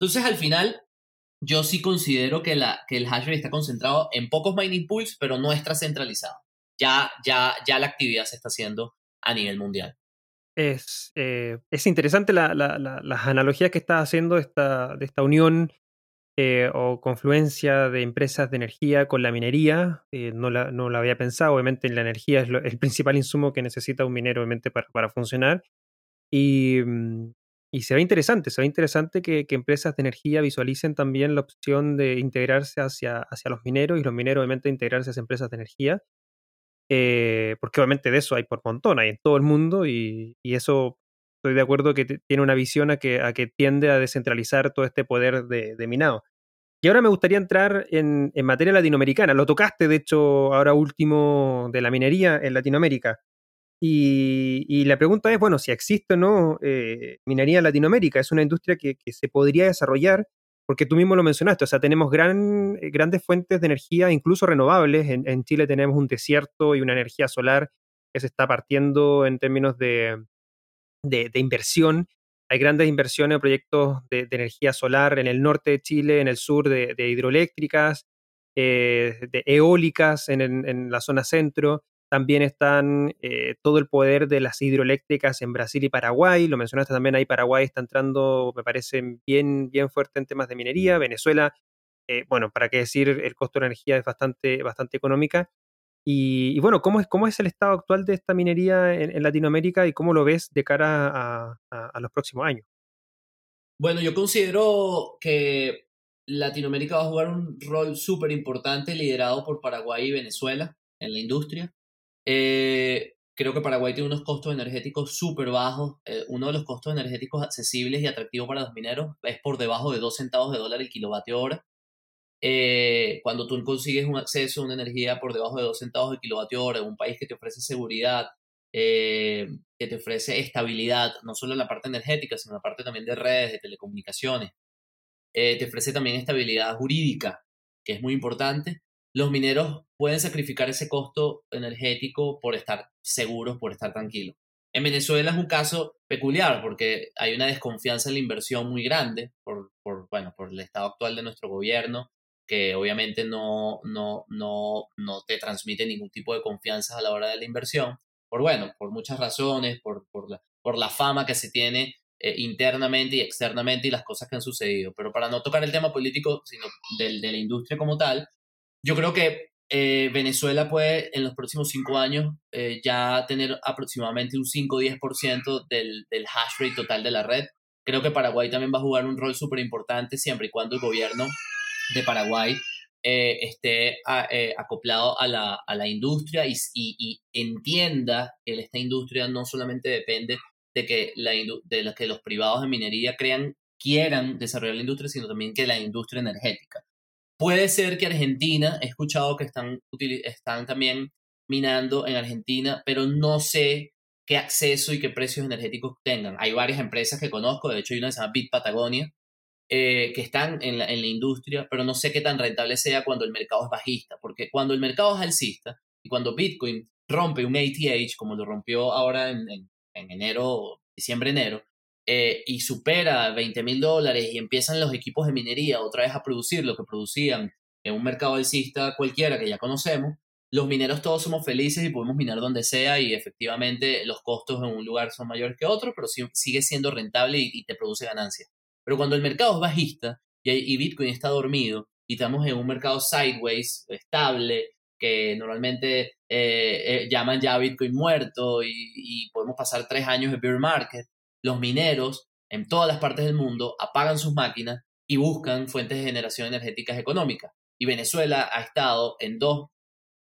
Entonces, al final, yo sí considero que, la, que el hash rate está concentrado en pocos mining pools, pero no está centralizado. Ya, ya, ya la actividad se está haciendo a nivel mundial es, eh, es interesante la, las analogías que está haciendo esta, de esta unión eh, o confluencia de empresas de energía con la minería. Eh, no, la, no la había pensado, obviamente la energía es el principal insumo que necesita un minero obviamente para, para funcionar. Y, mm, y, se ve interesante, se ve interesante que, que, empresas de energía visualicen también la opción de integrarse hacia, hacia los mineros y los mineros obviamente integrarse hacia empresas de energía. Eh, porque obviamente de eso hay por montón, hay en todo el mundo y, eso estoy de acuerdo que tiene una visión a que, a que tiende a descentralizar todo este poder de, minado. Y ahora me gustaría entrar en, materia latinoamericana. Lo tocaste, de hecho, ahora último de la minería en Latinoamérica. Y, la pregunta es, bueno, si existe o no eh, minería en Latinoamérica. Es una industria que, que, se podría desarrollar porque tú mismo lo mencionaste, o sea, tenemos gran, eh, grandes fuentes de energía, incluso renovables. En, Chile tenemos un desierto y una energía solar que se está partiendo en términos de, de, inversión. Hay grandes inversiones, proyectos de, energía solar en el norte de Chile, en el sur de, hidroeléctricas, eh, de eólicas en, en, la zona centro. También están eh, todo el poder de las hidroeléctricas en Brasil y Paraguay. Lo mencionaste también ahí, Paraguay está entrando, me parece, bien, bien fuerte en temas de minería. Venezuela, eh, bueno, para qué decir, el costo de la energía es bastante, bastante económica. Y, bueno, ¿cómo es, ¿cómo es el estado actual de esta minería en, Latinoamérica y cómo lo ves de cara a, los próximos años? Bueno, yo considero que Latinoamérica va a jugar un rol súper importante liderado por Paraguay y Venezuela en la industria. Eh, creo que Paraguay tiene unos costos energéticos súper bajos. Eh, uno de los costos energéticos accesibles y atractivos para los mineros es por debajo de 2 centavos de dólar el kilovatio hora. Eh, cuando tú consigues un acceso a una energía por debajo de 2 centavos de kilovatio hora un país que te ofrece seguridad, que te ofrece estabilidad, no solo en la parte energética, sino en la parte también de redes, de telecomunicaciones, te ofrece también estabilidad jurídica, que es muy importante los mineros pueden sacrificar ese costo energético por estar seguros, por estar tranquilos. En Venezuela es un caso peculiar porque hay una desconfianza en la inversión muy grande por, bueno, por el estado actual de nuestro gobierno, que obviamente no, no, no, no te transmite ningún tipo de confianza a la hora de la inversión, por bueno, por muchas razones, por, por, la, por la fama que se tiene eh, internamente y externamente y las cosas que han sucedido. Pero para no tocar el tema político, sino de la industria como tal, yo creo que eh, Venezuela puede en los próximos cinco años eh, ya tener aproximadamente un 5 o 10% del, del hash rate total de la red. Creo que Paraguay también va a jugar un rol súper importante siempre y cuando el gobierno de Paraguay eh, esté acoplado a la, a la industria y, y, entienda que esta industria no solamente depende de que, la, de que los privados de minería crean, quieran desarrollar la industria, sino también que la industria energética. Puede ser que Argentina, he escuchado que están, están también minando en Argentina, pero no sé qué acceso y qué precios energéticos tengan. Hay varias empresas que conozco, de hecho hay una que se llama Bit Patagonia, eh, que están en la, en la industria, pero no sé qué tan rentable sea cuando el mercado es bajista, porque cuando el mercado es alcista y cuando Bitcoin rompe un ATH, como lo rompió ahora en, en, en enero, diciembre-enero, eh, y supera 20 mil dólares y empiezan los equipos de minería otra vez a producir lo que producían en un mercado alcista cualquiera que ya conocemos, los mineros todos somos felices y podemos minar donde sea y efectivamente los costos en un lugar son mayores que otros, pero sigue siendo rentable y, te produce ganancias. Pero cuando el mercado es bajista y, Bitcoin está dormido y estamos en un mercado sideways, estable, que normalmente eh, eh, llaman ya Bitcoin muerto y, y, podemos pasar tres años de bear market, los mineros en todas las partes del mundo apagan sus máquinas y buscan fuentes de generación energéticas económicas. Y Venezuela ha estado en dos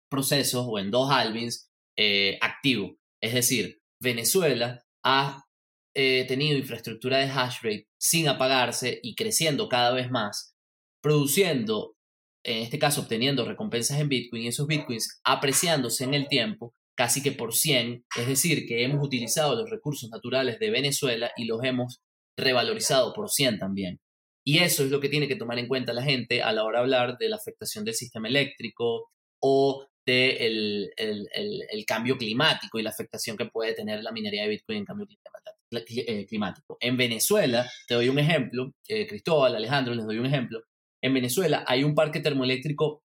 procesos o en dos halvings eh, activos. Es decir, Venezuela ha eh, tenido infraestructura de hash rate sin apagarse y creciendo cada vez más, produciendo, en este caso obteniendo recompensas en Bitcoin y esos Bitcoins apreciándose en el tiempo casi que por 100, es decir, que hemos utilizado los recursos naturales de Venezuela y los hemos revalorizado por 100 también. Y eso es lo que tiene que tomar en cuenta la gente a la hora de hablar de la afectación del sistema eléctrico o del el, cambio climático y la afectación que puede tener la minería de Bitcoin en cambio eh, climático. En Venezuela, te doy un ejemplo, eh, Cristóbal, Alejandro, les doy un ejemplo. En Venezuela hay un parque termoeléctrico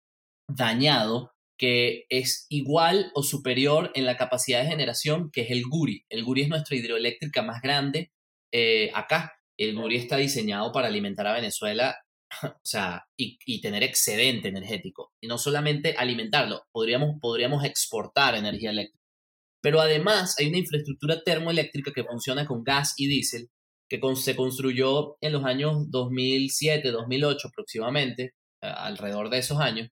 dañado que es igual o superior en la capacidad de generación, que es el Guri. El Guri es nuestra hidroeléctrica más grande eh, acá. El Guri está diseñado para alimentar a Venezuela [laughs] o sea, y, tener excedente energético. Y no solamente alimentarlo, podríamos, podríamos exportar energía eléctrica. Pero además hay una infraestructura termoeléctrica que funciona con gas y diésel, que se construyó en los años 2007, 2008 aproximadamente, alrededor de esos años,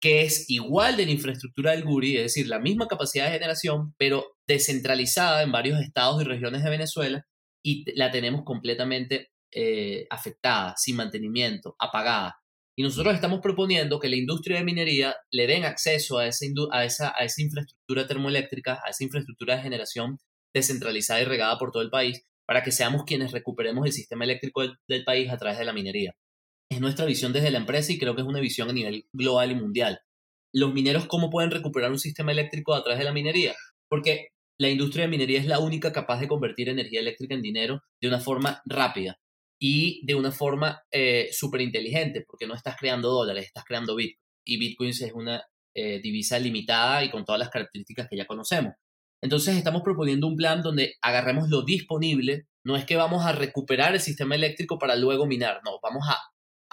que es igual de la infraestructura del Guri, es decir, la misma capacidad de generación, pero descentralizada en varios estados y regiones de Venezuela y la tenemos completamente eh, afectada, sin mantenimiento, apagada. Y nosotros estamos proponiendo que la industria de minería le den acceso a esa, a esa, a esa infraestructura termoeléctrica, a esa infraestructura de generación descentralizada y regada por todo el país, para que seamos quienes recuperemos el sistema eléctrico del país a través de la minería es nuestra visión desde la empresa y creo que es una visión a nivel global y mundial. Los mineros, ¿cómo pueden recuperar un sistema eléctrico a través de la minería? Porque la industria de minería es la única capaz de convertir energía eléctrica en dinero de una forma rápida y de una forma eh, súper inteligente, porque no estás creando dólares, estás creando Bitcoin. Y Bitcoin es una eh, divisa limitada y con todas las características que ya conocemos. Entonces estamos proponiendo un plan donde agarremos lo disponible, no es que vamos a recuperar el sistema eléctrico para luego minar, no, vamos a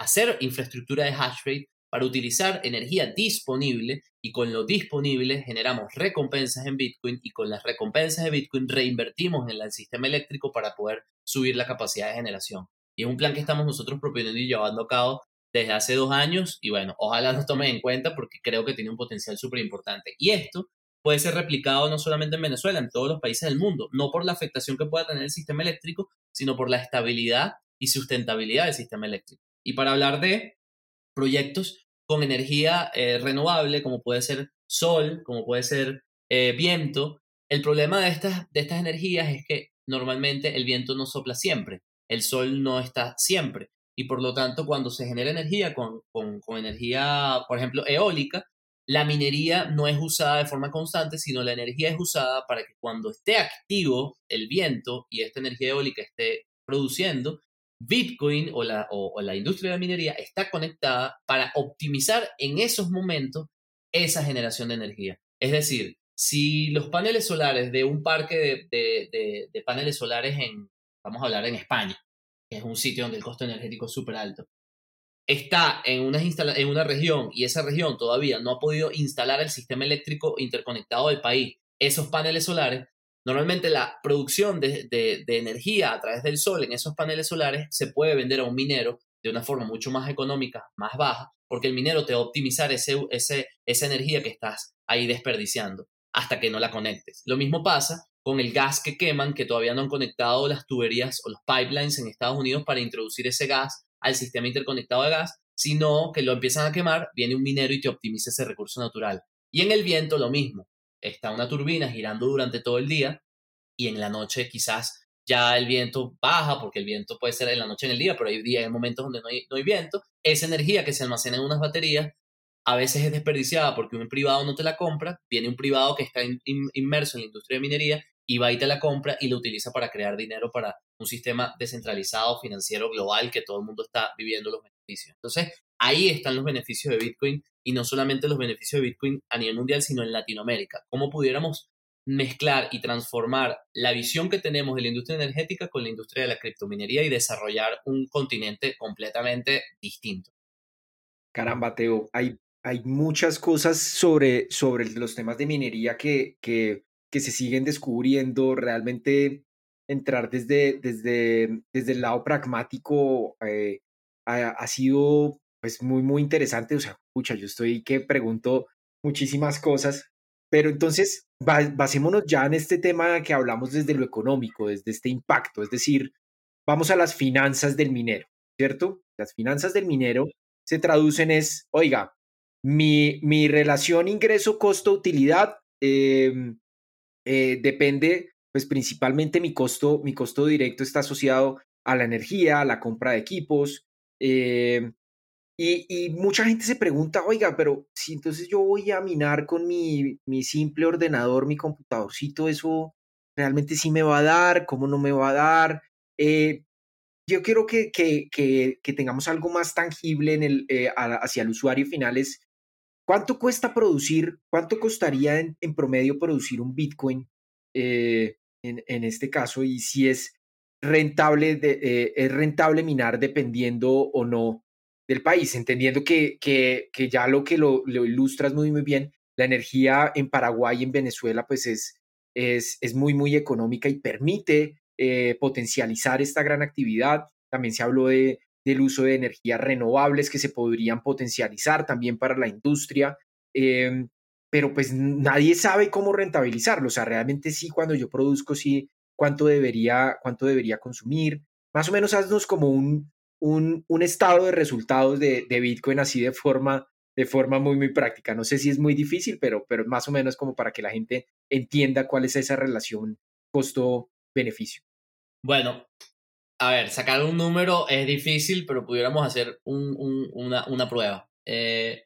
hacer infraestructura de hash rate para utilizar energía disponible y con lo disponible generamos recompensas en Bitcoin y con las recompensas de Bitcoin reinvertimos en el sistema eléctrico para poder subir la capacidad de generación. Y es un plan que estamos nosotros proponiendo y llevando a cabo desde hace dos años y bueno, ojalá nos tomen en cuenta porque creo que tiene un potencial súper importante. Y esto puede ser replicado no solamente en Venezuela, en todos los países del mundo, no por la afectación que pueda tener el sistema eléctrico, sino por la estabilidad y sustentabilidad del sistema eléctrico y para hablar de proyectos con energía eh, renovable, como puede ser sol, como puede ser eh, viento. El problema de estas, de estas energías es que normalmente el viento no sopla siempre, el sol no está siempre. Y por lo tanto, cuando se genera energía con, con, con energía, por ejemplo, eólica, la minería no es usada de forma constante, sino la energía es usada para que cuando esté activo el viento y esta energía eólica esté produciendo, Bitcoin o la, o, la industria de minería está conectada para optimizar en esos momentos esa generación de energía. Es decir, si los paneles solares de un parque de, paneles solares en, vamos a hablar en España, que es un sitio donde el costo energético es súper alto, está en una, en una región y esa región todavía no ha podido instalar el sistema eléctrico interconectado del país, esos paneles solares, Normalmente la producción de, energía a través del sol en esos paneles solares se puede vender a un minero de una forma mucho más económica, más baja, porque el minero te va a optimizar ese, esa energía que estás ahí desperdiciando hasta que no la conectes. Lo mismo pasa con el gas que queman, que todavía no han conectado las tuberías o los pipelines en Estados Unidos para introducir ese gas al sistema interconectado de gas, sino que lo empiezan a quemar, viene un minero y te optimiza ese recurso natural. Y en el viento lo mismo está una turbina girando durante todo el día y en la noche quizás ya el viento baja, porque el viento puede ser en la noche en el día, pero hay días, hay momentos donde no hay, no hay viento. Esa energía que se almacena en unas baterías a veces es desperdiciada porque un privado no te la compra, viene un privado que está inmerso en la industria de minería y va y te la compra y lo utiliza para crear dinero para un sistema descentralizado financiero global que todo el mundo está viviendo los beneficios. Entonces, ahí están los beneficios de Bitcoin y no solamente los beneficios de Bitcoin a nivel mundial, sino en Latinoamérica. ¿Cómo pudiéramos mezclar y transformar la visión que tenemos de la industria energética con la industria de la criptominería y desarrollar un continente completamente distinto? Caramba, Teo, hay, hay muchas cosas sobre, sobre los temas de minería que, que, que se siguen descubriendo. Realmente entrar desde, desde, desde el lado pragmático eh, ha, sido pues muy, muy interesante. O sea, escucha, yo estoy que pregunto muchísimas cosas, pero entonces basémonos ya en este tema que hablamos desde lo económico, desde este impacto, es decir, vamos a las finanzas del minero, ¿cierto? Las finanzas del minero se traducen es, oiga, mi, mi relación ingreso-costo-utilidad em, eh, depende, pues principalmente mi costo, mi costo directo está asociado a la energía, a la compra de equipos. Em, y, mucha gente se pregunta, oiga, pero si entonces yo voy a minar con mi, mi simple ordenador, mi computadorcito, eso realmente sí me va a dar, cómo no me va a dar. Eh, yo quiero que, que, que, tengamos algo más tangible en el, eh, hacia el usuario final. Es, ¿Cuánto cuesta producir, cuánto costaría en, promedio producir un Bitcoin eh, en, en, este caso? Y si es rentable, de, es rentable minar dependiendo o no del país, entendiendo que, que, que ya lo que lo, lo, ilustras muy, muy bien, la energía en Paraguay y en Venezuela pues es, es, es muy, muy económica y permite eh, potencializar esta gran actividad. También se habló de, del uso de energías renovables que se podrían potencializar también para la industria, em, pero pues nadie sabe cómo rentabilizarlo. O sea, realmente sí, cuando yo produzco, sí, cuánto debería, cuánto debería consumir. Más o menos haznos como un, un, un estado de resultados de, de, Bitcoin así de forma, de forma muy, muy práctica. No sé si es muy difícil, pero, pero más o menos como para que la gente entienda cuál es esa relación costo-beneficio. Bueno, a ver, sacar un número es difícil, pero pudiéramos hacer una, prueba. Eh,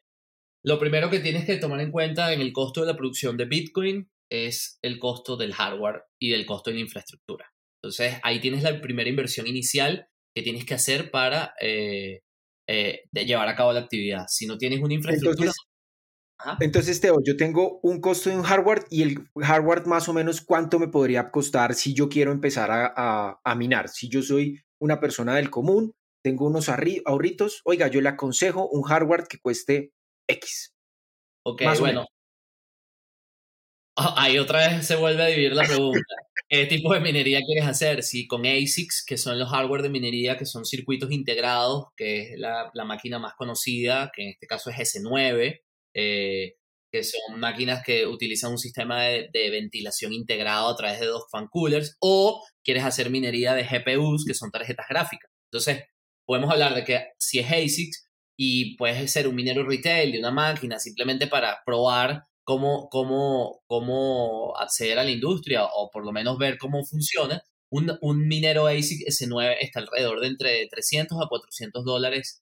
lo primero que tienes que tomar en cuenta en el costo de la producción de Bitcoin es el costo del hardware y del costo de la infraestructura. Entonces, ahí tienes la primera inversión inicial que tienes que hacer para eh, eh, llevar a cabo la actividad. Si no tienes una infraestructura... Entonces, Teo, yo tengo un costo de un hardware y el hardware más o menos cuánto me podría costar si yo quiero empezar a, a, minar. Si yo soy una persona del común, tengo unos ahorritos, oiga, yo le aconsejo un hardware que cueste X. Ok, bueno. Ah, [laughs] ahí otra vez se vuelve a dividir la pregunta. ¿Qué tipo de minería quieres hacer? Si con ASICs, que son los hardware de minería, que son circuitos integrados, que es la, la máquina más conocida, que en este caso es S9, eh, que son máquinas que utilizan un sistema de, ventilación integrado a través de dos fan coolers, o quieres hacer minería de GPUs, que son tarjetas gráficas. Entonces, podemos hablar de que si es ASICS y puedes ser un minero retail de una máquina simplemente para probar cómo, cómo, cómo acceder a la industria o por lo menos ver cómo funciona, un, un minero ASIC S9 está alrededor de entre 300 a 400 dólares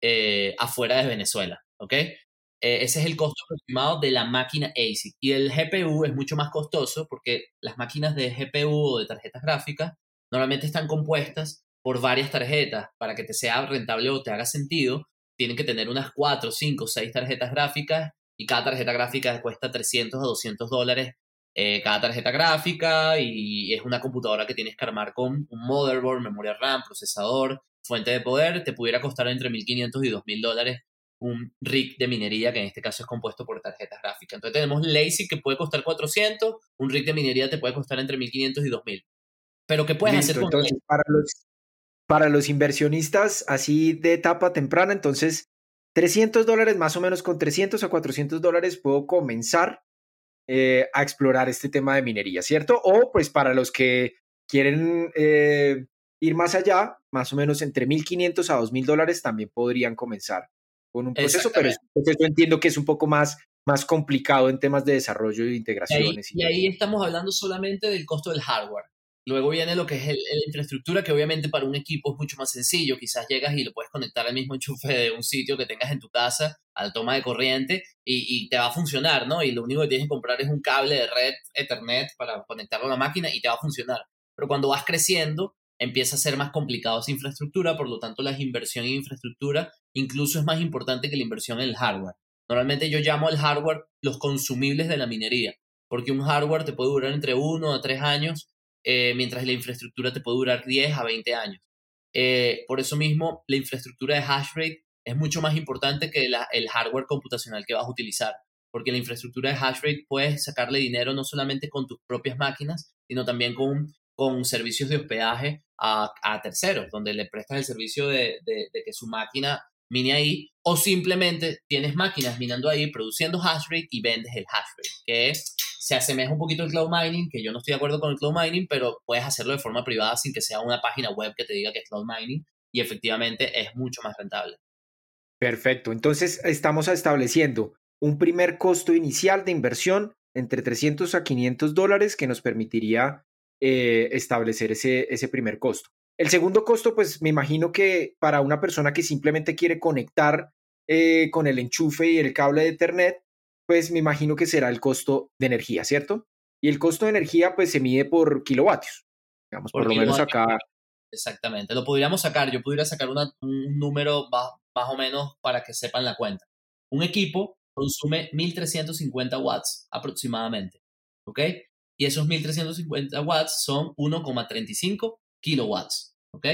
eh, afuera de Venezuela, ¿ok? Eh, ese es el costo aproximado de la máquina ASIC. Y el GPU es mucho más costoso porque las máquinas de GPU o de tarjetas gráficas normalmente están compuestas por varias tarjetas. Para que te sea rentable o te haga sentido, tienen que tener unas 4, 5, 6 tarjetas gráficas y cada tarjeta gráfica cuesta 300 a 200 dólares eh, cada tarjeta gráfica y es una computadora que tienes que armar con un motherboard, memoria RAM, procesador, fuente de poder, te pudiera costar entre 1.500 y 2.000 dólares un rig de minería que en este caso es compuesto por tarjetas gráficas. Entonces tenemos Lazy que puede costar 400, un rig de minería te puede costar entre 1500 y 2000. Pero ¿qué puedes hacer con entonces, para los, para los inversionistas así de etapa temprana, entonces 300 dólares más o menos con 300 a 400 dólares puedo comenzar eh, a explorar este tema de minería, ¿cierto? O pues para los que quieren eh, ir más allá, más o menos entre 1.500 a 2.000 dólares también podrían comenzar con un proceso, pero es yo entiendo que es un poco más, más complicado en temas de desarrollo y de integraciones. Y ahí, estamos hablando solamente del costo del hardware. Luego viene lo que es la infraestructura, que obviamente para un equipo es mucho más sencillo. Quizás llegas y lo puedes conectar al mismo [laughs] enchufe de un sitio que tengas en tu casa, a la toma de corriente, y, y, te va a funcionar, ¿no? Y lo único que tienes que comprar es un cable de red Ethernet para conectarlo a la máquina y te va a funcionar. Pero cuando vas creciendo, empieza a ser más complicado esa infraestructura, por lo tanto la inversión en infraestructura incluso es más importante que la inversión en el hardware. Normalmente yo llamo al hardware los consumibles de la minería, porque un hardware te puede durar entre 1 a 3 años, eh, mientras la infraestructura te puede durar 10 a 20 años. Eh, por eso mismo, la infraestructura de hash rate es mucho más importante que el hardware computacional que vas a utilizar, porque la infraestructura de hash rate puedes sacarle dinero no solamente con tus propias máquinas, sino también con con servicios de hospedaje a, terceros, donde le prestas el servicio de, de, que su máquina mine ahí, o simplemente tienes máquinas minando ahí, produciendo hash rate y vendes el hash rate, que se asemeja un poquito al cloud mining, que yo no estoy de acuerdo con el cloud mining, pero puedes hacerlo de forma privada sin que sea una página web que te diga que es cloud mining y efectivamente es mucho más rentable. Perfecto, entonces estamos estableciendo un primer costo inicial de inversión entre 300 a 500 dólares que nos permitiría eh, establecer ese, ese primer costo. El segundo costo, pues me imagino que para una persona que simplemente quiere conectar eh, con el enchufe y el cable de Ethernet, pues me imagino que será el costo de energía, ¿cierto? Y el costo de energía, pues se mide por kilovatios. Digamos, por, lo menos acá. Exactamente. Lo podríamos sacar. Yo pudiera sacar un número más o menos para que sepan la cuenta. Un equipo consume 1350 watts aproximadamente. ¿Ok? y esos 1350 watts son 1,35 kilowatts. ¿Ok?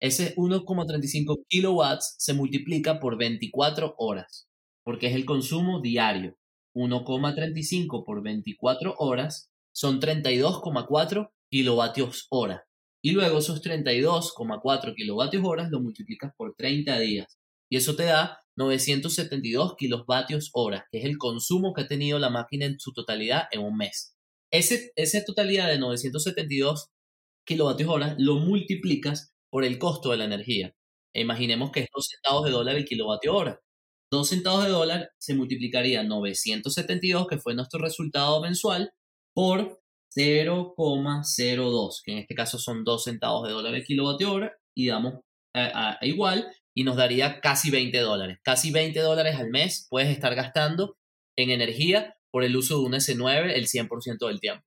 Ese 1,35 kilowatts se multiplica por 24 horas, porque es el consumo diario. 1,35 por 24 horas son 32,4 kilovatios hora. Y luego esos 32,4 kilovatios horas lo multiplicas por 30 días. Y eso te da 972 kilovatios hora, que es el consumo que ha tenido la máquina en su totalidad en un mes. Ese, esa totalidad de 972 kilovatios hora lo multiplicas por el costo de la energía. E imaginemos que es 2 centavos de dólar el kilovatio hora. 2 centavos de dólar se multiplicaría 972, que fue nuestro resultado mensual, por 0,02, que en este caso son 2 centavos de dólar el kilovatio hora, y damos a, igual, y nos daría casi 20 dólares. Casi 20 dólares al mes puedes estar gastando en energía por el uso de un S9 el 100% del tiempo.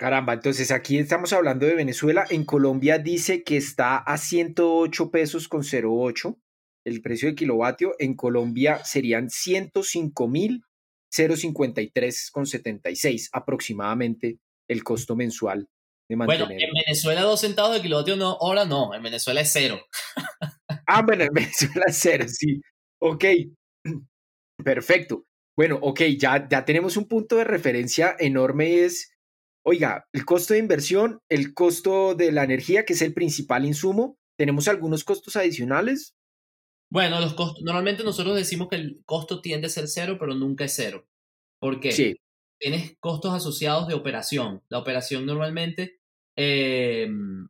Caramba, entonces aquí estamos hablando de Venezuela. En Colombia dice que está a 108 pesos con 08 el precio de kilovatio. En Colombia serían 105 mil 053 con 76 aproximadamente el costo mensual de mantener. Bueno, en Venezuela dos centavos de kilovatio no, ahora no, en Venezuela es cero. ah, bueno, en Venezuela es cero, sí. Ok, [clears throat] perfecto. Bueno, ok, ya, ya tenemos un punto de referencia enorme, es, oiga, el costo de inversión, el costo de la energía, que es el principal insumo, ¿tenemos algunos costos adicionales? Bueno, los costos, normalmente nosotros decimos que el costo tiende a ser cero, pero nunca es cero. ¿Por qué? Sí. Tienes costos asociados de operación. La operación normalmente, em,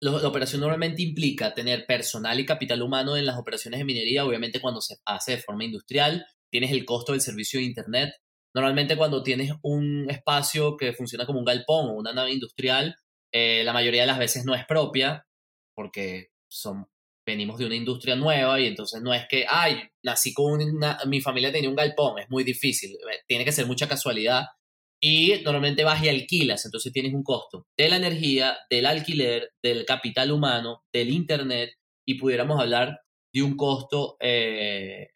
la operación normalmente implica tener personal y capital humano en las operaciones de minería, obviamente cuando se hace de forma industrial, tienes el costo del servicio de Internet. Normalmente cuando tienes un espacio que funciona como un galpón o una nave industrial, eh, la mayoría de las veces no es propia, porque son, venimos de una industria nueva y entonces no es que, ay, nací con una, mi familia tenía un galpón, es muy difícil, eh, tiene que ser mucha casualidad. Y normalmente vas y alquilas, entonces tienes un costo de la energía, del alquiler, del capital humano, del Internet, y pudiéramos hablar de un costo eh,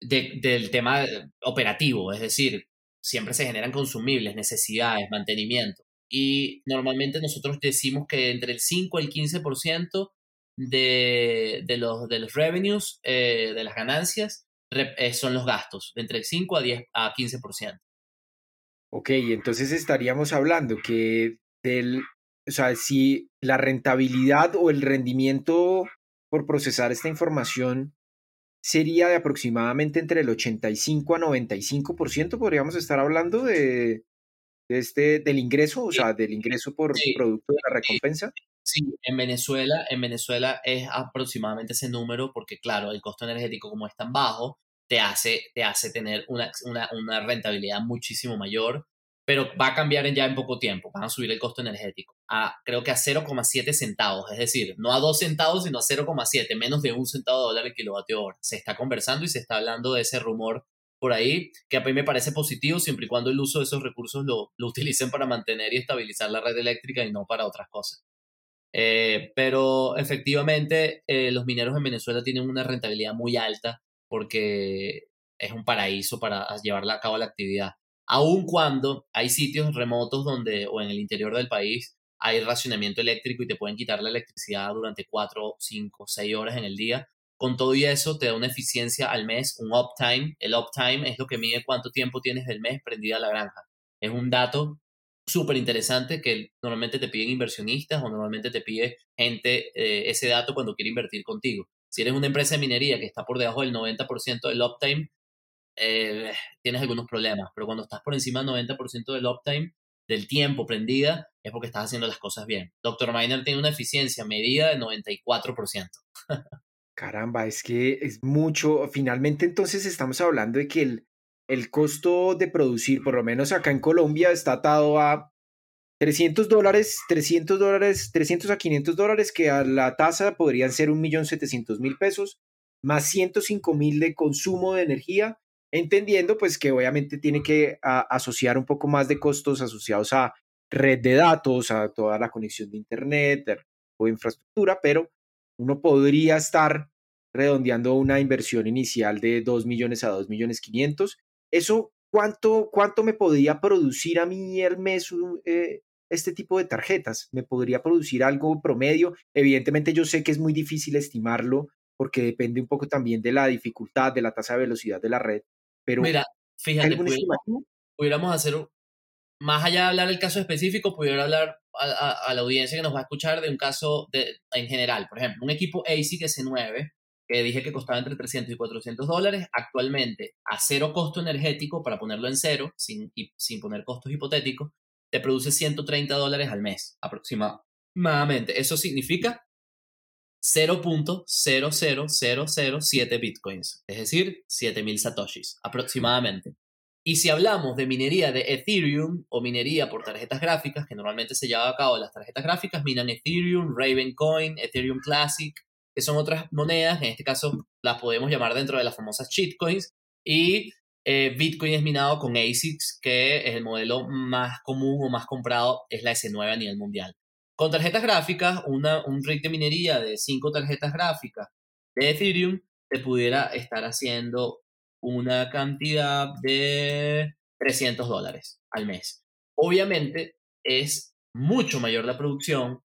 del tema operativo, es decir, siempre se generan consumibles, necesidades, mantenimiento. Y normalmente nosotros decimos que entre el 5 y el 15% de, de, los, de los revenues, eh, de las ganancias, eh, son los gastos, de entre el 5 a, 10, a 15%. Ok, entonces estaríamos hablando que del, o sea, si la rentabilidad o el rendimiento por procesar esta información sería de aproximadamente entre el 85 a 95%, podríamos estar hablando de, este, del ingreso, o sea, del ingreso por producto de la recompensa. Sí, en Venezuela, en Venezuela es aproximadamente ese número porque, claro, el costo energético como es tan bajo, te hace, te hace tener una, una, una rentabilidad muchísimo mayor pero va a cambiar ya en poco tiempo. Van a subir el costo energético a creo que a 0,7 centavos, es decir, no a 2 centavos, sino a 0,7, menos de un centavo de dólar el kilovatio hora. Se está conversando y se está hablando de ese rumor por ahí, que a mí me parece positivo siempre y cuando el uso de esos recursos lo, lo utilicen para mantener y estabilizar la red eléctrica y no para otras cosas. Eh, pero efectivamente, eh, los mineros en Venezuela tienen una rentabilidad muy alta porque es un paraíso para llevarla a cabo la actividad aun cuando hay sitios remotos donde, o en el interior del país, hay racionamiento eléctrico y te pueden quitar la electricidad durante 4, 5, 6 horas en el día. Con todo y eso te da una eficiencia al mes, un uptime. El uptime es lo que mide cuánto tiempo tienes del mes prendida la granja. Es un dato súper interesante que normalmente te piden inversionistas o normalmente te pide gente eh, ese dato cuando quiere invertir contigo. Si eres una empresa de minería que está por debajo del 90% del uptime, eh, tienes algunos problemas, pero cuando estás por encima del 90% del uptime, del tiempo prendida, es porque estás haciendo las cosas bien. Doctor Miner tiene una eficiencia medida de 94%. Caramba, es que es mucho. Finalmente, entonces estamos hablando de que el, el costo de producir, por lo menos acá en Colombia, está atado a 300 dólares, 300 dólares, 300 a 500 dólares, que a la tasa podrían ser 1.700.000 pesos, más 105 mil de consumo de energía entendiendo pues que obviamente tiene que asociar un poco más de costos asociados a red de datos, a toda la conexión de Internet o infraestructura, pero uno podría estar redondeando una inversión inicial de 2 millones a 2 millones 500. ¿Eso cuánto, cuánto me podría producir a mí el mes eh, este tipo de tarjetas? ¿Me podría producir algo promedio? Evidentemente yo sé que es muy difícil estimarlo porque depende un poco también de la dificultad, de la tasa de velocidad de la red, Mira, fíjate, pudiéramos, hacer, más allá de hablar del caso específico, pudiera hablar a, la audiencia que nos va a escuchar de un caso de, en general. Por ejemplo, un equipo ASIC S9, que dije que costaba entre 300 y 400 dólares, actualmente a cero costo energético, para ponerlo en cero, sin, sin poner costos hipotéticos, te produce 130 dólares al mes aproximadamente. Eso significa 0.00007 bitcoins, es decir, 7000 satoshis aproximadamente. Y si hablamos de minería de Ethereum o minería por tarjetas gráficas, que normalmente se lleva a cabo las tarjetas gráficas, minan Ethereum, Ravencoin, Ethereum Classic, que son otras monedas, en este caso las podemos llamar dentro de las famosas shitcoins, y eh, Bitcoin es minado con ASICs, que es el modelo más común o más comprado, es la S9 a nivel mundial. Con tarjetas gráficas, una, un rig de minería de 5 tarjetas gráficas de Ethereum te pudiera estar haciendo una cantidad de 300 dólares al mes. Obviamente es mucho mayor la producción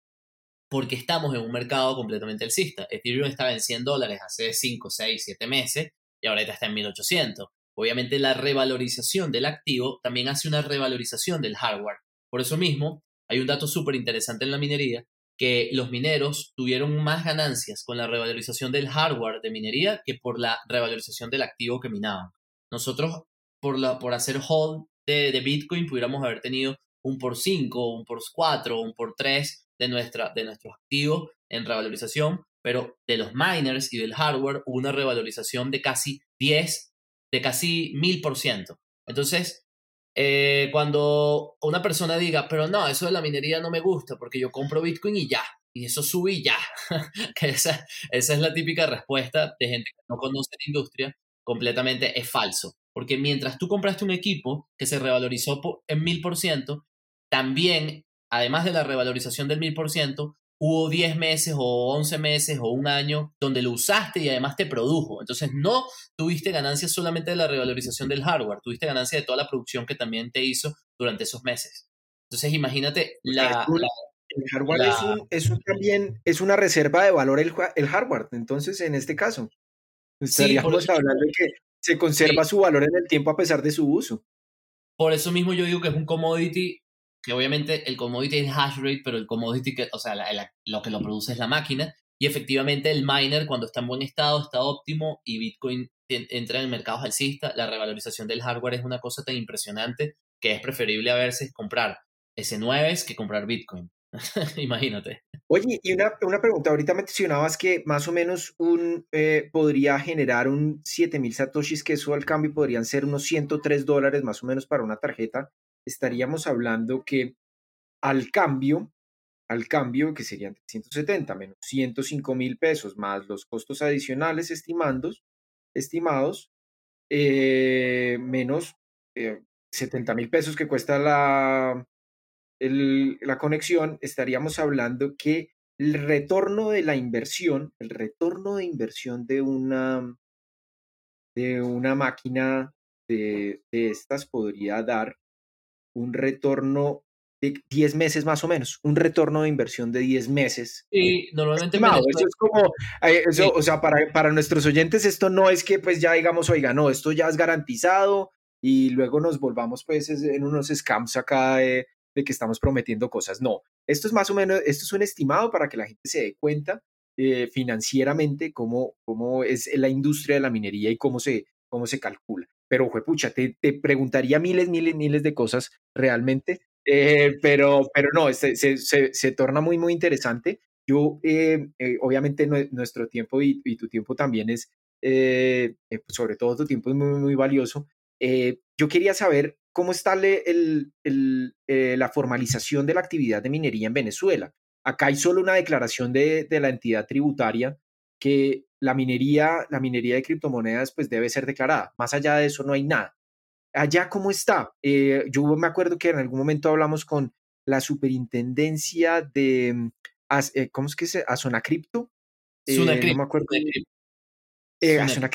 porque estamos en un mercado completamente alcista. Ethereum estaba en 100 dólares hace 5, 6, 7 meses y ahorita está en 1800. Obviamente la revalorización del activo también hace una revalorización del hardware. Por eso mismo, hay un dato súper interesante en la minería, que los mineros tuvieron más ganancias con la revalorización del hardware de minería que por la revalorización del activo que minaban. Nosotros, por, hacer hold de, Bitcoin, pudiéramos haber tenido un por 5, un por 4, un por 3 de, nuestra, de nuestros activos en revalorización, pero de los miners y del hardware hubo una revalorización de casi 10, de casi 1000%. Entonces, eh, cuando una persona diga, pero no, eso de la minería no me gusta porque yo compro Bitcoin y ya, y eso sube y ya, [laughs] esa, esa es la típica respuesta de gente que no conoce la industria, completamente es falso. Porque mientras tú compraste un equipo que se revalorizó en mil por ciento, también, además de la revalorización del mil por ciento, hubo 10 meses o 11 meses o un año donde lo usaste y además te produjo. Entonces no tuviste ganancias solamente de la revalorización del hardware, tuviste ganancia de toda la producción que también te hizo durante esos meses. Entonces imagínate la... el hardware es, un, también, es una reserva de valor el, el, hardware. Entonces, en este caso, estaríamos hablando de que se conserva su valor en el tiempo a pesar de su uso. Por eso mismo yo digo que es un commodity que obviamente el commodity es hash rate, pero el commodity, que, o sea, lo que lo produce es la máquina. Y efectivamente el miner cuando está en buen estado, está óptimo y Bitcoin entra en mercados alcistas, la revalorización del hardware es una cosa tan impresionante que es preferible a veces comprar S9 que comprar Bitcoin. [laughs] Imagínate. Oye, y una, una, pregunta, ahorita mencionabas que más o menos un eh, podría generar un 7000 satoshis, que eso al cambio podrían ser unos 103 dólares más o menos para una tarjeta estaríamos hablando que al cambio, al cambio que serían 370 menos 105 mil pesos más los costos adicionales estimados, estimados eh, menos 70 eh, mil pesos que cuesta la, la conexión, estaríamos hablando que el retorno de la inversión, el retorno de inversión de una, de una máquina de, de estas podría dar un retorno de 10 meses más o menos, un retorno de inversión de 10 meses. Y normalmente... eso es como, eh, o sea, para, para nuestros oyentes esto no es que pues ya digamos, oiga, no, esto ya es garantizado y luego nos volvamos pues en unos scams acá de, de que estamos prometiendo cosas. No, esto es más o menos, esto es un estimado para que la gente se dé cuenta eh, financieramente cómo, cómo es la industria de la minería y cómo se, cómo se calcula. Pero, pucha, te, te preguntaría miles, miles, miles de cosas realmente, eh, pero, pero no, se, se, se, torna muy, muy interesante. Yo, eh, obviamente, nuestro tiempo y, y, tu tiempo también es, sobre todo tu tiempo es muy, muy valioso. yo quería saber cómo está el, el, la formalización de la actividad de minería en Venezuela. Acá hay solo una declaración de, la entidad tributaria que la minería, la minería de criptomonedas pues debe ser declarada. Más allá de eso no hay nada. Allá cómo está. Eh, yo me acuerdo que en algún momento hablamos con la superintendencia de, mm, eh, ¿cómo es que se? A Zona Cripto. Eh, no me acuerdo. a Zona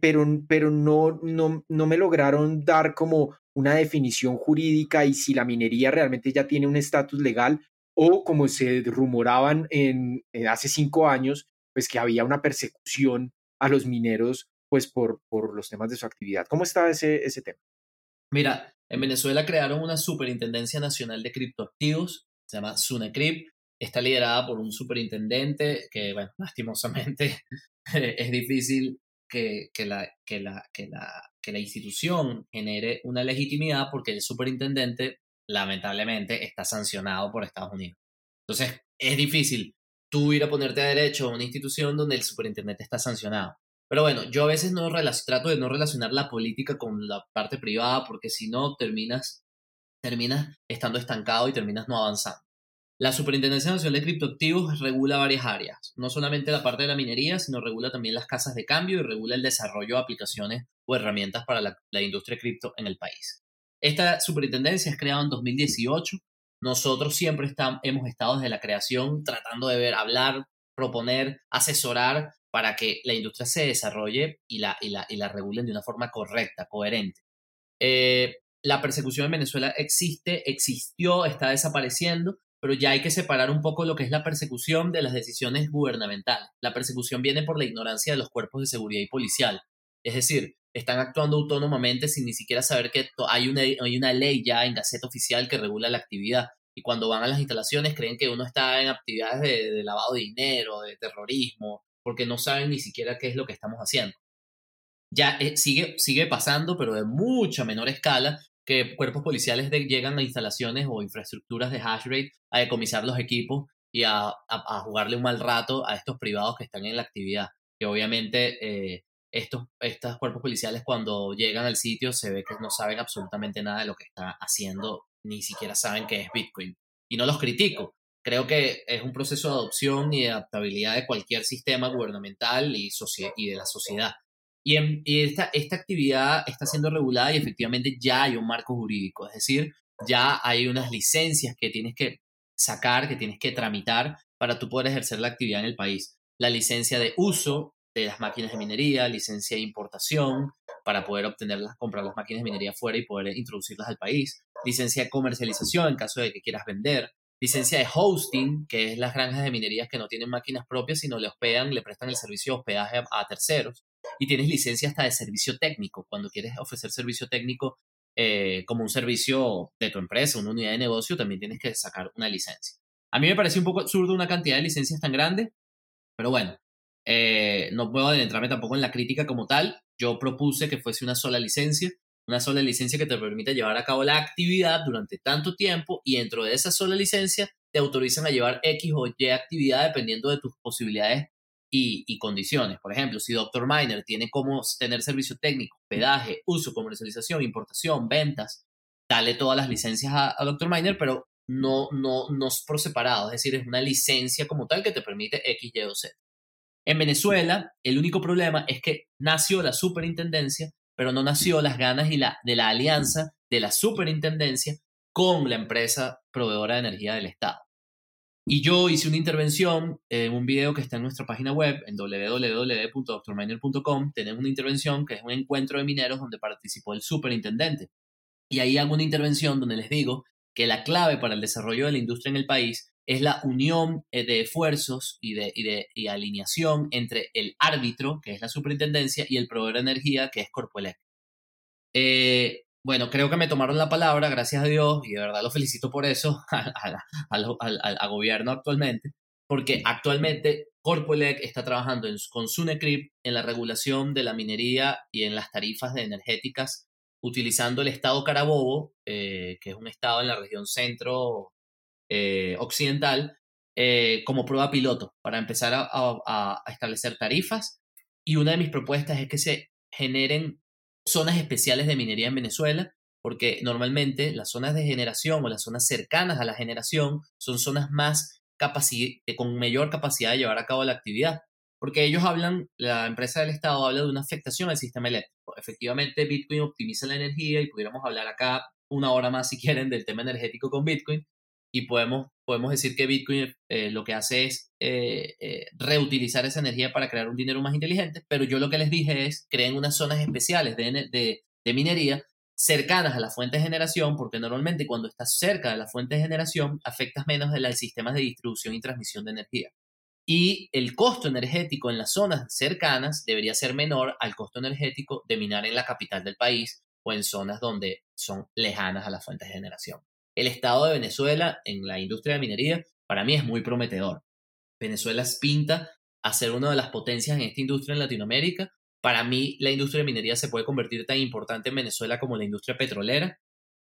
pero, pero no, no, no me lograron dar como una definición jurídica y si la minería realmente ya tiene un estatus legal o como se rumoraban en, eh, hace cinco años, pues que había una persecución a los mineros pues por, por los temas de su actividad. ¿Cómo está ese, ese tema? Mira, en Venezuela crearon una Superintendencia Nacional de Criptoactivos, se llama SUNECRIP, está liderada por un superintendente que, bueno, [laughs] lastimosamente es difícil que, que, la, que, la, que, la, que la institución genere una legitimidad porque el superintendente lamentablemente está sancionado por Estados Unidos. Entonces, es difícil tú ir a ponerte a derecho a una institución donde el superintendente está sancionado. Pero bueno, yo a veces no trato de no relacionar la política con la parte privada porque si no terminas, terminas estando estancado y terminas no avanzando. La Superintendencia Nacional de Criptoactivos regula varias áreas, no solamente la parte de la minería, sino regula también las casas de cambio y regula el desarrollo de aplicaciones o herramientas para la, la industria cripto en el país. Esta superintendencia es creada en 2018. Nosotros siempre hemos estado desde la creación tratando de ver, hablar, proponer, asesorar para que la industria se desarrolle y la, y la, regulen de una forma correcta, coherente. Eh, la persecución en Venezuela existe, existió, está desapareciendo, pero ya hay que separar un poco lo que es la persecución de las decisiones gubernamentales. La persecución viene por la ignorancia de los cuerpos de seguridad y policial. Es decir, están actuando autónomamente sin ni siquiera saber que hay una, hay una ley ya en Gaceta Oficial que regula la actividad. Y cuando van a las instalaciones creen que uno está en actividades de, lavado de dinero, de terrorismo, porque no saben ni siquiera qué es lo que estamos haciendo. Ya eh, sigue, sigue pasando, pero de mucha menor escala, que cuerpos policiales llegan a instalaciones o infraestructuras de hash rate a decomisar los equipos y a, a, jugarle un mal rato a estos privados que están en la actividad, que obviamente eh, estos, estos cuerpos policiales cuando llegan al sitio se ve que no saben absolutamente nada de lo que está haciendo, ni siquiera saben qué es Bitcoin. Y no los critico. Creo que es un proceso de adopción y de adaptabilidad de cualquier sistema gubernamental y, de la sociedad. Y, y esta, esta actividad está siendo regulada y efectivamente ya hay un marco jurídico, es decir, ya hay unas licencias que tienes que sacar, que tienes que tramitar para tú poder ejercer la actividad en el país. La licencia de uso, de las máquinas de minería, licencia de importación para poder obtenerlas, comprar las máquinas de minería fuera y poder introducirlas al país, licencia de comercialización en caso de que quieras vender, licencia de hosting, que es las granjas de minerías que no tienen máquinas propias, sino le hospedan, le prestan el servicio de hospedaje a, terceros, y tienes licencia hasta de servicio técnico, cuando quieres ofrecer servicio técnico eh, como un servicio de tu empresa, una unidad de negocio, también tienes que sacar una licencia. A mí me parece un poco absurdo una cantidad de licencias tan grande, pero bueno, eh, no puedo adentrarme tampoco en la crítica como tal. Yo propuse que fuese una sola licencia, una sola licencia que te permita llevar a cabo la actividad durante tanto tiempo y dentro de esa sola licencia te autorizan a llevar X o Y actividad dependiendo de tus posibilidades y, condiciones. Por ejemplo, si Dr. Miner tiene como tener servicio técnico, pedaje, uso, comercialización, importación, ventas, dale todas las licencias a, a Dr. Miner, pero no, no, no por separado, es decir, es una licencia como tal que te permite X, Y o Z. En Venezuela, el único problema es que nació la superintendencia, pero no nació las ganas y la, de la alianza de la superintendencia con la empresa proveedora de energía del Estado. Y yo hice una intervención en un video que está en nuestra página web, en www.drminer.com. Tenemos una intervención que es un encuentro de mineros donde participó el superintendente. Y ahí hago una intervención donde les digo que la clave para el desarrollo de la industria en el país es la unión eh, de esfuerzos y de, y alineación entre el árbitro, que es la superintendencia, y el proveedor de energía, que es Corpoelec. Eh, Bueno, creo que me tomaron la palabra, gracias a Dios, y de verdad lo felicito por eso [laughs] al gobierno actualmente, porque actualmente Corpoelec está trabajando con Sunecrip en la regulación de la minería y en las tarifas de energéticas utilizando el estado Carabobo, eh, que es un estado en la región centro eh, occidental, eh, como prueba piloto para empezar a, establecer tarifas. Y una de mis propuestas es que se generen zonas especiales de minería en Venezuela, porque normalmente las zonas de generación o las zonas cercanas a la generación son zonas más con mayor capacidad de llevar a cabo la actividad porque ellos hablan, la empresa del Estado habla de una afectación al sistema eléctrico. Efectivamente, Bitcoin optimiza la energía y pudiéramos hablar acá una hora más si quieren del tema energético con Bitcoin y podemos, podemos decir que Bitcoin eh, lo que hace es eh, eh, reutilizar esa energía para crear un dinero más inteligente, pero yo lo que les dije es creen unas zonas especiales de, de, de minería cercanas a la fuente de generación, porque normalmente cuando estás cerca de la fuente de generación afectas menos de los sistemas de distribución y transmisión de energía y el costo energético en las zonas cercanas debería ser menor al costo energético de minar en la capital del país o en zonas donde son lejanas a las fuentes de generación. El estado de Venezuela en la industria de minería para mí es muy prometedor. Venezuela pinta a ser una de las potencias en esta industria en Latinoamérica. Para mí la industria de minería se puede convertir tan importante en Venezuela como la industria petrolera.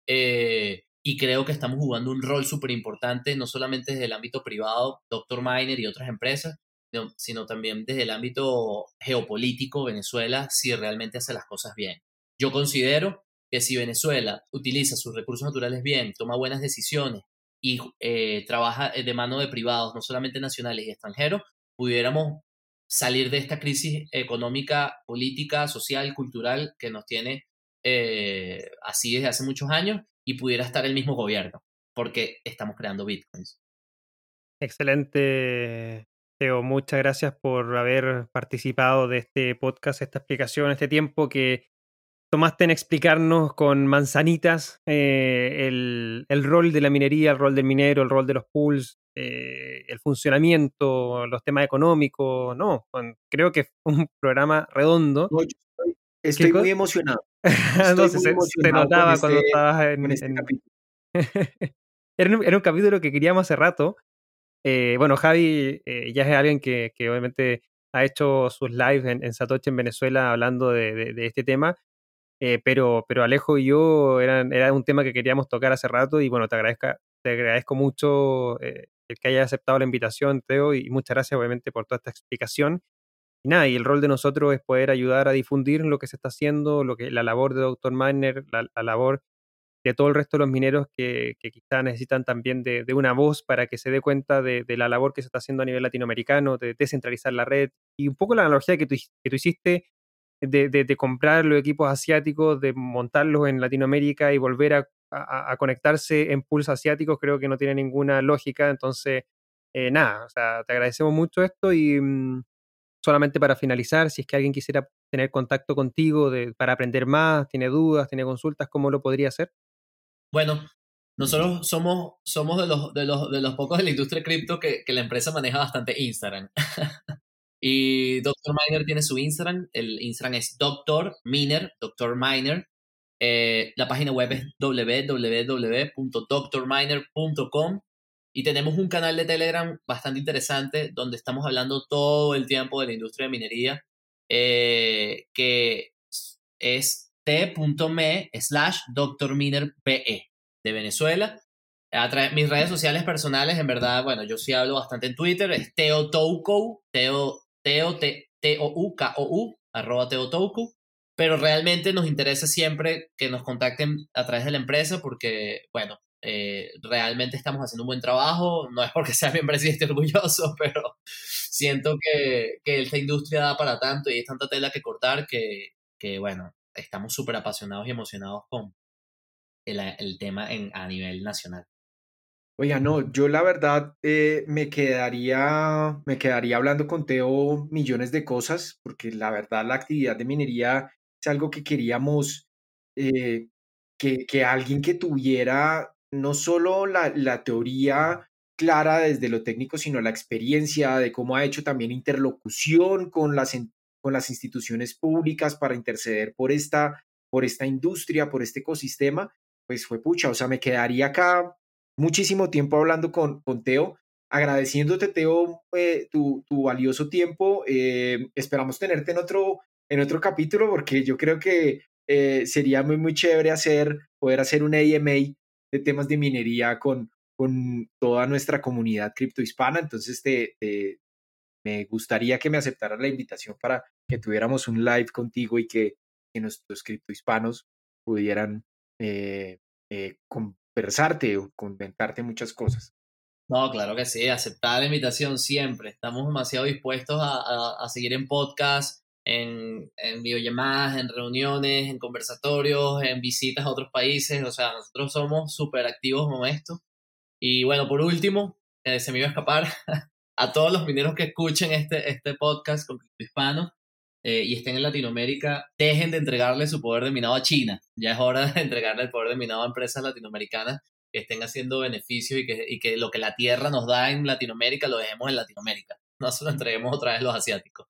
Eh, y creo que estamos jugando un rol súper importante, no solamente desde el ámbito privado, Dr. Miner y otras empresas, sino también desde el ámbito geopolítico, Venezuela, si realmente hace las cosas bien. Yo considero que si Venezuela utiliza sus recursos naturales bien, toma buenas decisiones y eh, trabaja de mano de privados, no solamente nacionales y extranjeros, pudiéramos salir de esta crisis económica, política, social, cultural que nos tiene eh, así desde hace muchos años y pudiera estar el mismo gobierno, porque estamos creando bitcoins. Excelente, Teo. Muchas gracias por haber participado de este podcast, esta explicación, este tiempo que tomaste en explicarnos con manzanitas eh, el, rol de la minería, el rol del minero, el rol de los pools, eh, el funcionamiento, los temas económicos. No, creo que fue un programa redondo. estoy muy emocionado. [laughs] Entonces se, notaba cuando este, estabas en. Este [laughs] era, un, capítulo que queríamos hace rato. Eh, bueno, Javi ya es alguien que, obviamente ha hecho sus lives en, Satoshi en Venezuela hablando de, este tema. Eh, pero, pero Alejo y yo eran, era un tema que queríamos tocar hace rato y bueno, te agradezco, te agradezco mucho el que hayas aceptado la invitación, Teo, y muchas gracias obviamente por toda esta explicación. Y nada, y el rol de nosotros es poder ayudar a difundir lo que se está haciendo, lo que, la labor de Dr. Miner, la, labor de todo el resto de los mineros que, que quizá necesitan también de, una voz para que se dé cuenta de, la labor que se está haciendo a nivel latinoamericano, de descentralizar la red. Y un poco la analogía que tú, que tú hiciste de, de, comprar los equipos asiáticos, de montarlos en Latinoamérica y volver a, conectarse en pools asiáticos, creo que no tiene ninguna lógica. Entonces, eh, nada, o sea, te agradecemos mucho esto y, mm, solamente para finalizar, si es que alguien quisiera tener contacto contigo para aprender más, tiene dudas, tiene consultas, ¿cómo lo podría hacer? Bueno, nosotros somos, somos de, los, de, los, de los pocos de la industria cripto que la empresa maneja bastante Instagram. [laughs] y Dr. Miner tiene su Instagram. El Instagram es Dr. Miner, Dr. Miner. Eh, la página web es www.drminer.com y tenemos un canal de Telegram bastante interesante donde estamos hablando todo el tiempo de la industria de minería, eh, que es t.me slash drminerpe de Venezuela. A mis redes sociales personales, en verdad, bueno, yo sí hablo bastante en Twitter, es teo, teo, t o u k o u arroba teotoukou, pero realmente nos interesa siempre que nos contacten a través de la empresa porque, bueno, eh, realmente estamos haciendo un buen trabajo. No es porque sea miembro y esté orgulloso, [laughs] pero siento que, que, esta industria da para tanto y hay tanta tela que cortar que, que bueno, estamos súper apasionados y emocionados con el, el tema en, a nivel nacional. Oiga, no, yo la verdad eh, me quedaría, me quedaría hablando con Teo millones de cosas, porque la verdad la actividad de minería es algo que queríamos eh, que, que, alguien que tuviera no solo la, teoría clara desde lo técnico, sino la experiencia de cómo ha hecho también interlocución con las, con las instituciones públicas para interceder por esta, por esta industria, por este ecosistema, pues fue pucha, o sea, me quedaría acá muchísimo tiempo hablando con, con Teo, agradeciéndote, Teo, eh, tu, tu, valioso tiempo. Eh, esperamos tenerte en otro, en otro capítulo porque yo creo que eh, sería muy, muy chévere hacer, poder hacer un AMA de temas de minería con, con toda nuestra comunidad criptohispana. Entonces, te, me gustaría que me aceptaras la invitación para que tuviéramos un live contigo y que, que nuestros criptohispanos pudieran eh, conversarte o comentarte muchas cosas. No, claro que sí, aceptar la invitación siempre. Estamos demasiado dispuestos a, a, seguir en podcast, en, en videollamadas, en reuniones, en conversatorios, en visitas a otros países. O sea, nosotros somos súper activos con esto. Y bueno, por último, eh, se me iba a escapar [laughs] a todos los mineros que escuchen este, este podcast con hispano eh, y estén en Latinoamérica, dejen de entregarle su poder de minado a China. Ya es hora de [laughs] entregarle el poder de minado a empresas latinoamericanas que estén haciendo beneficios y que, y que lo que la tierra nos da en Latinoamérica lo dejemos en Latinoamérica. No se lo entreguemos otra vez los asiáticos.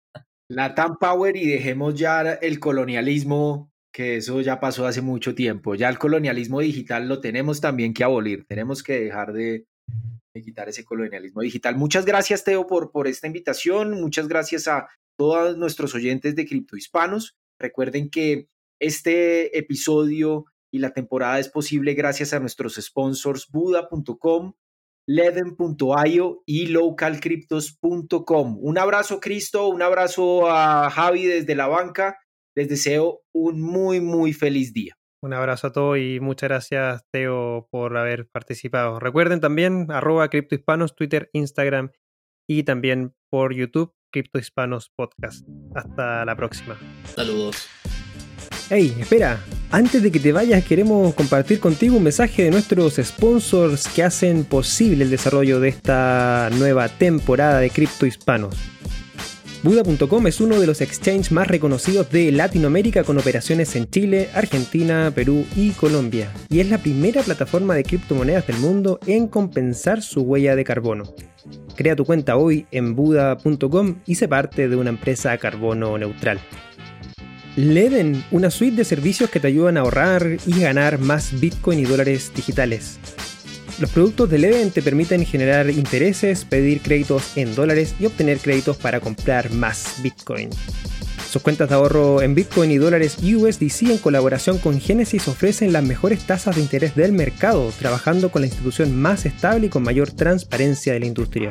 La TAM Power y dejemos ya el colonialismo, que eso ya pasó hace mucho tiempo. Ya el colonialismo digital lo tenemos también que abolir. Tenemos que dejar de, de quitar ese colonialismo digital. Muchas gracias, Teo, por, por esta invitación. Muchas gracias a todos nuestros oyentes de Cripto Hispanos. Recuerden que este episodio y la temporada es posible gracias a nuestros sponsors Buda.com, Leden.io y localcryptos.com. Un abrazo, Cristo, un abrazo a Javi desde la banca. Les deseo un muy, muy feliz día. Un abrazo a todos y muchas gracias, Teo, por haber participado. Recuerden también, arroba criptohispanos, Twitter, Instagram y también por YouTube, Criptohispanos Podcast. Hasta la próxima. Saludos. Hey, espera, antes de que te vayas queremos compartir contigo un mensaje de nuestros sponsors que hacen posible el desarrollo de esta nueva temporada de Criptohispanos. Buda.com es uno de los exchanges más reconocidos de Latinoamérica con operaciones en Chile, Argentina, Perú y Colombia, y es la primera plataforma de criptomonedas del mundo en compensar su huella de carbono. Crea tu cuenta hoy en Buda.com y se parte de una empresa carbono neutral. Leden, una suite de servicios que te ayudan a ahorrar y ganar más Bitcoin y dólares digitales. Los productos de Leven te permiten generar intereses, pedir créditos en dólares y obtener créditos para comprar más Bitcoin. Sus cuentas de ahorro en Bitcoin y dólares USDC en colaboración con Genesis ofrecen las mejores tasas de interés del mercado, trabajando con la institución más estable y con mayor transparencia de la industria.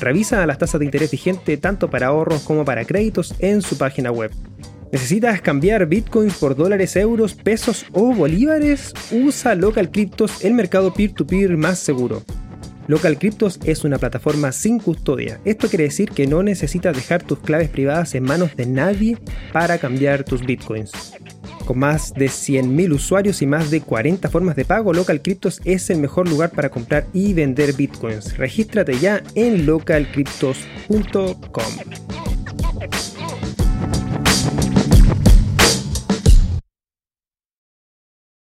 Revisa las tasas de interés vigente tanto para ahorros como para créditos en su página web. ¿Necesitas cambiar bitcoins por dólares, euros, pesos o bolívares? Usa Local Cryptos, el mercado peer-to-peer más seguro. Local Cryptos es una plataforma sin custodia. Esto quiere decir que no necesitas dejar tus claves privadas en manos de nadie para cambiar tus bitcoins. Con más de 100.000 usuarios y más de 40 formas de pago, Local Cryptos es el mejor lugar para comprar y vender bitcoins. Regístrate ya en localcryptos.com.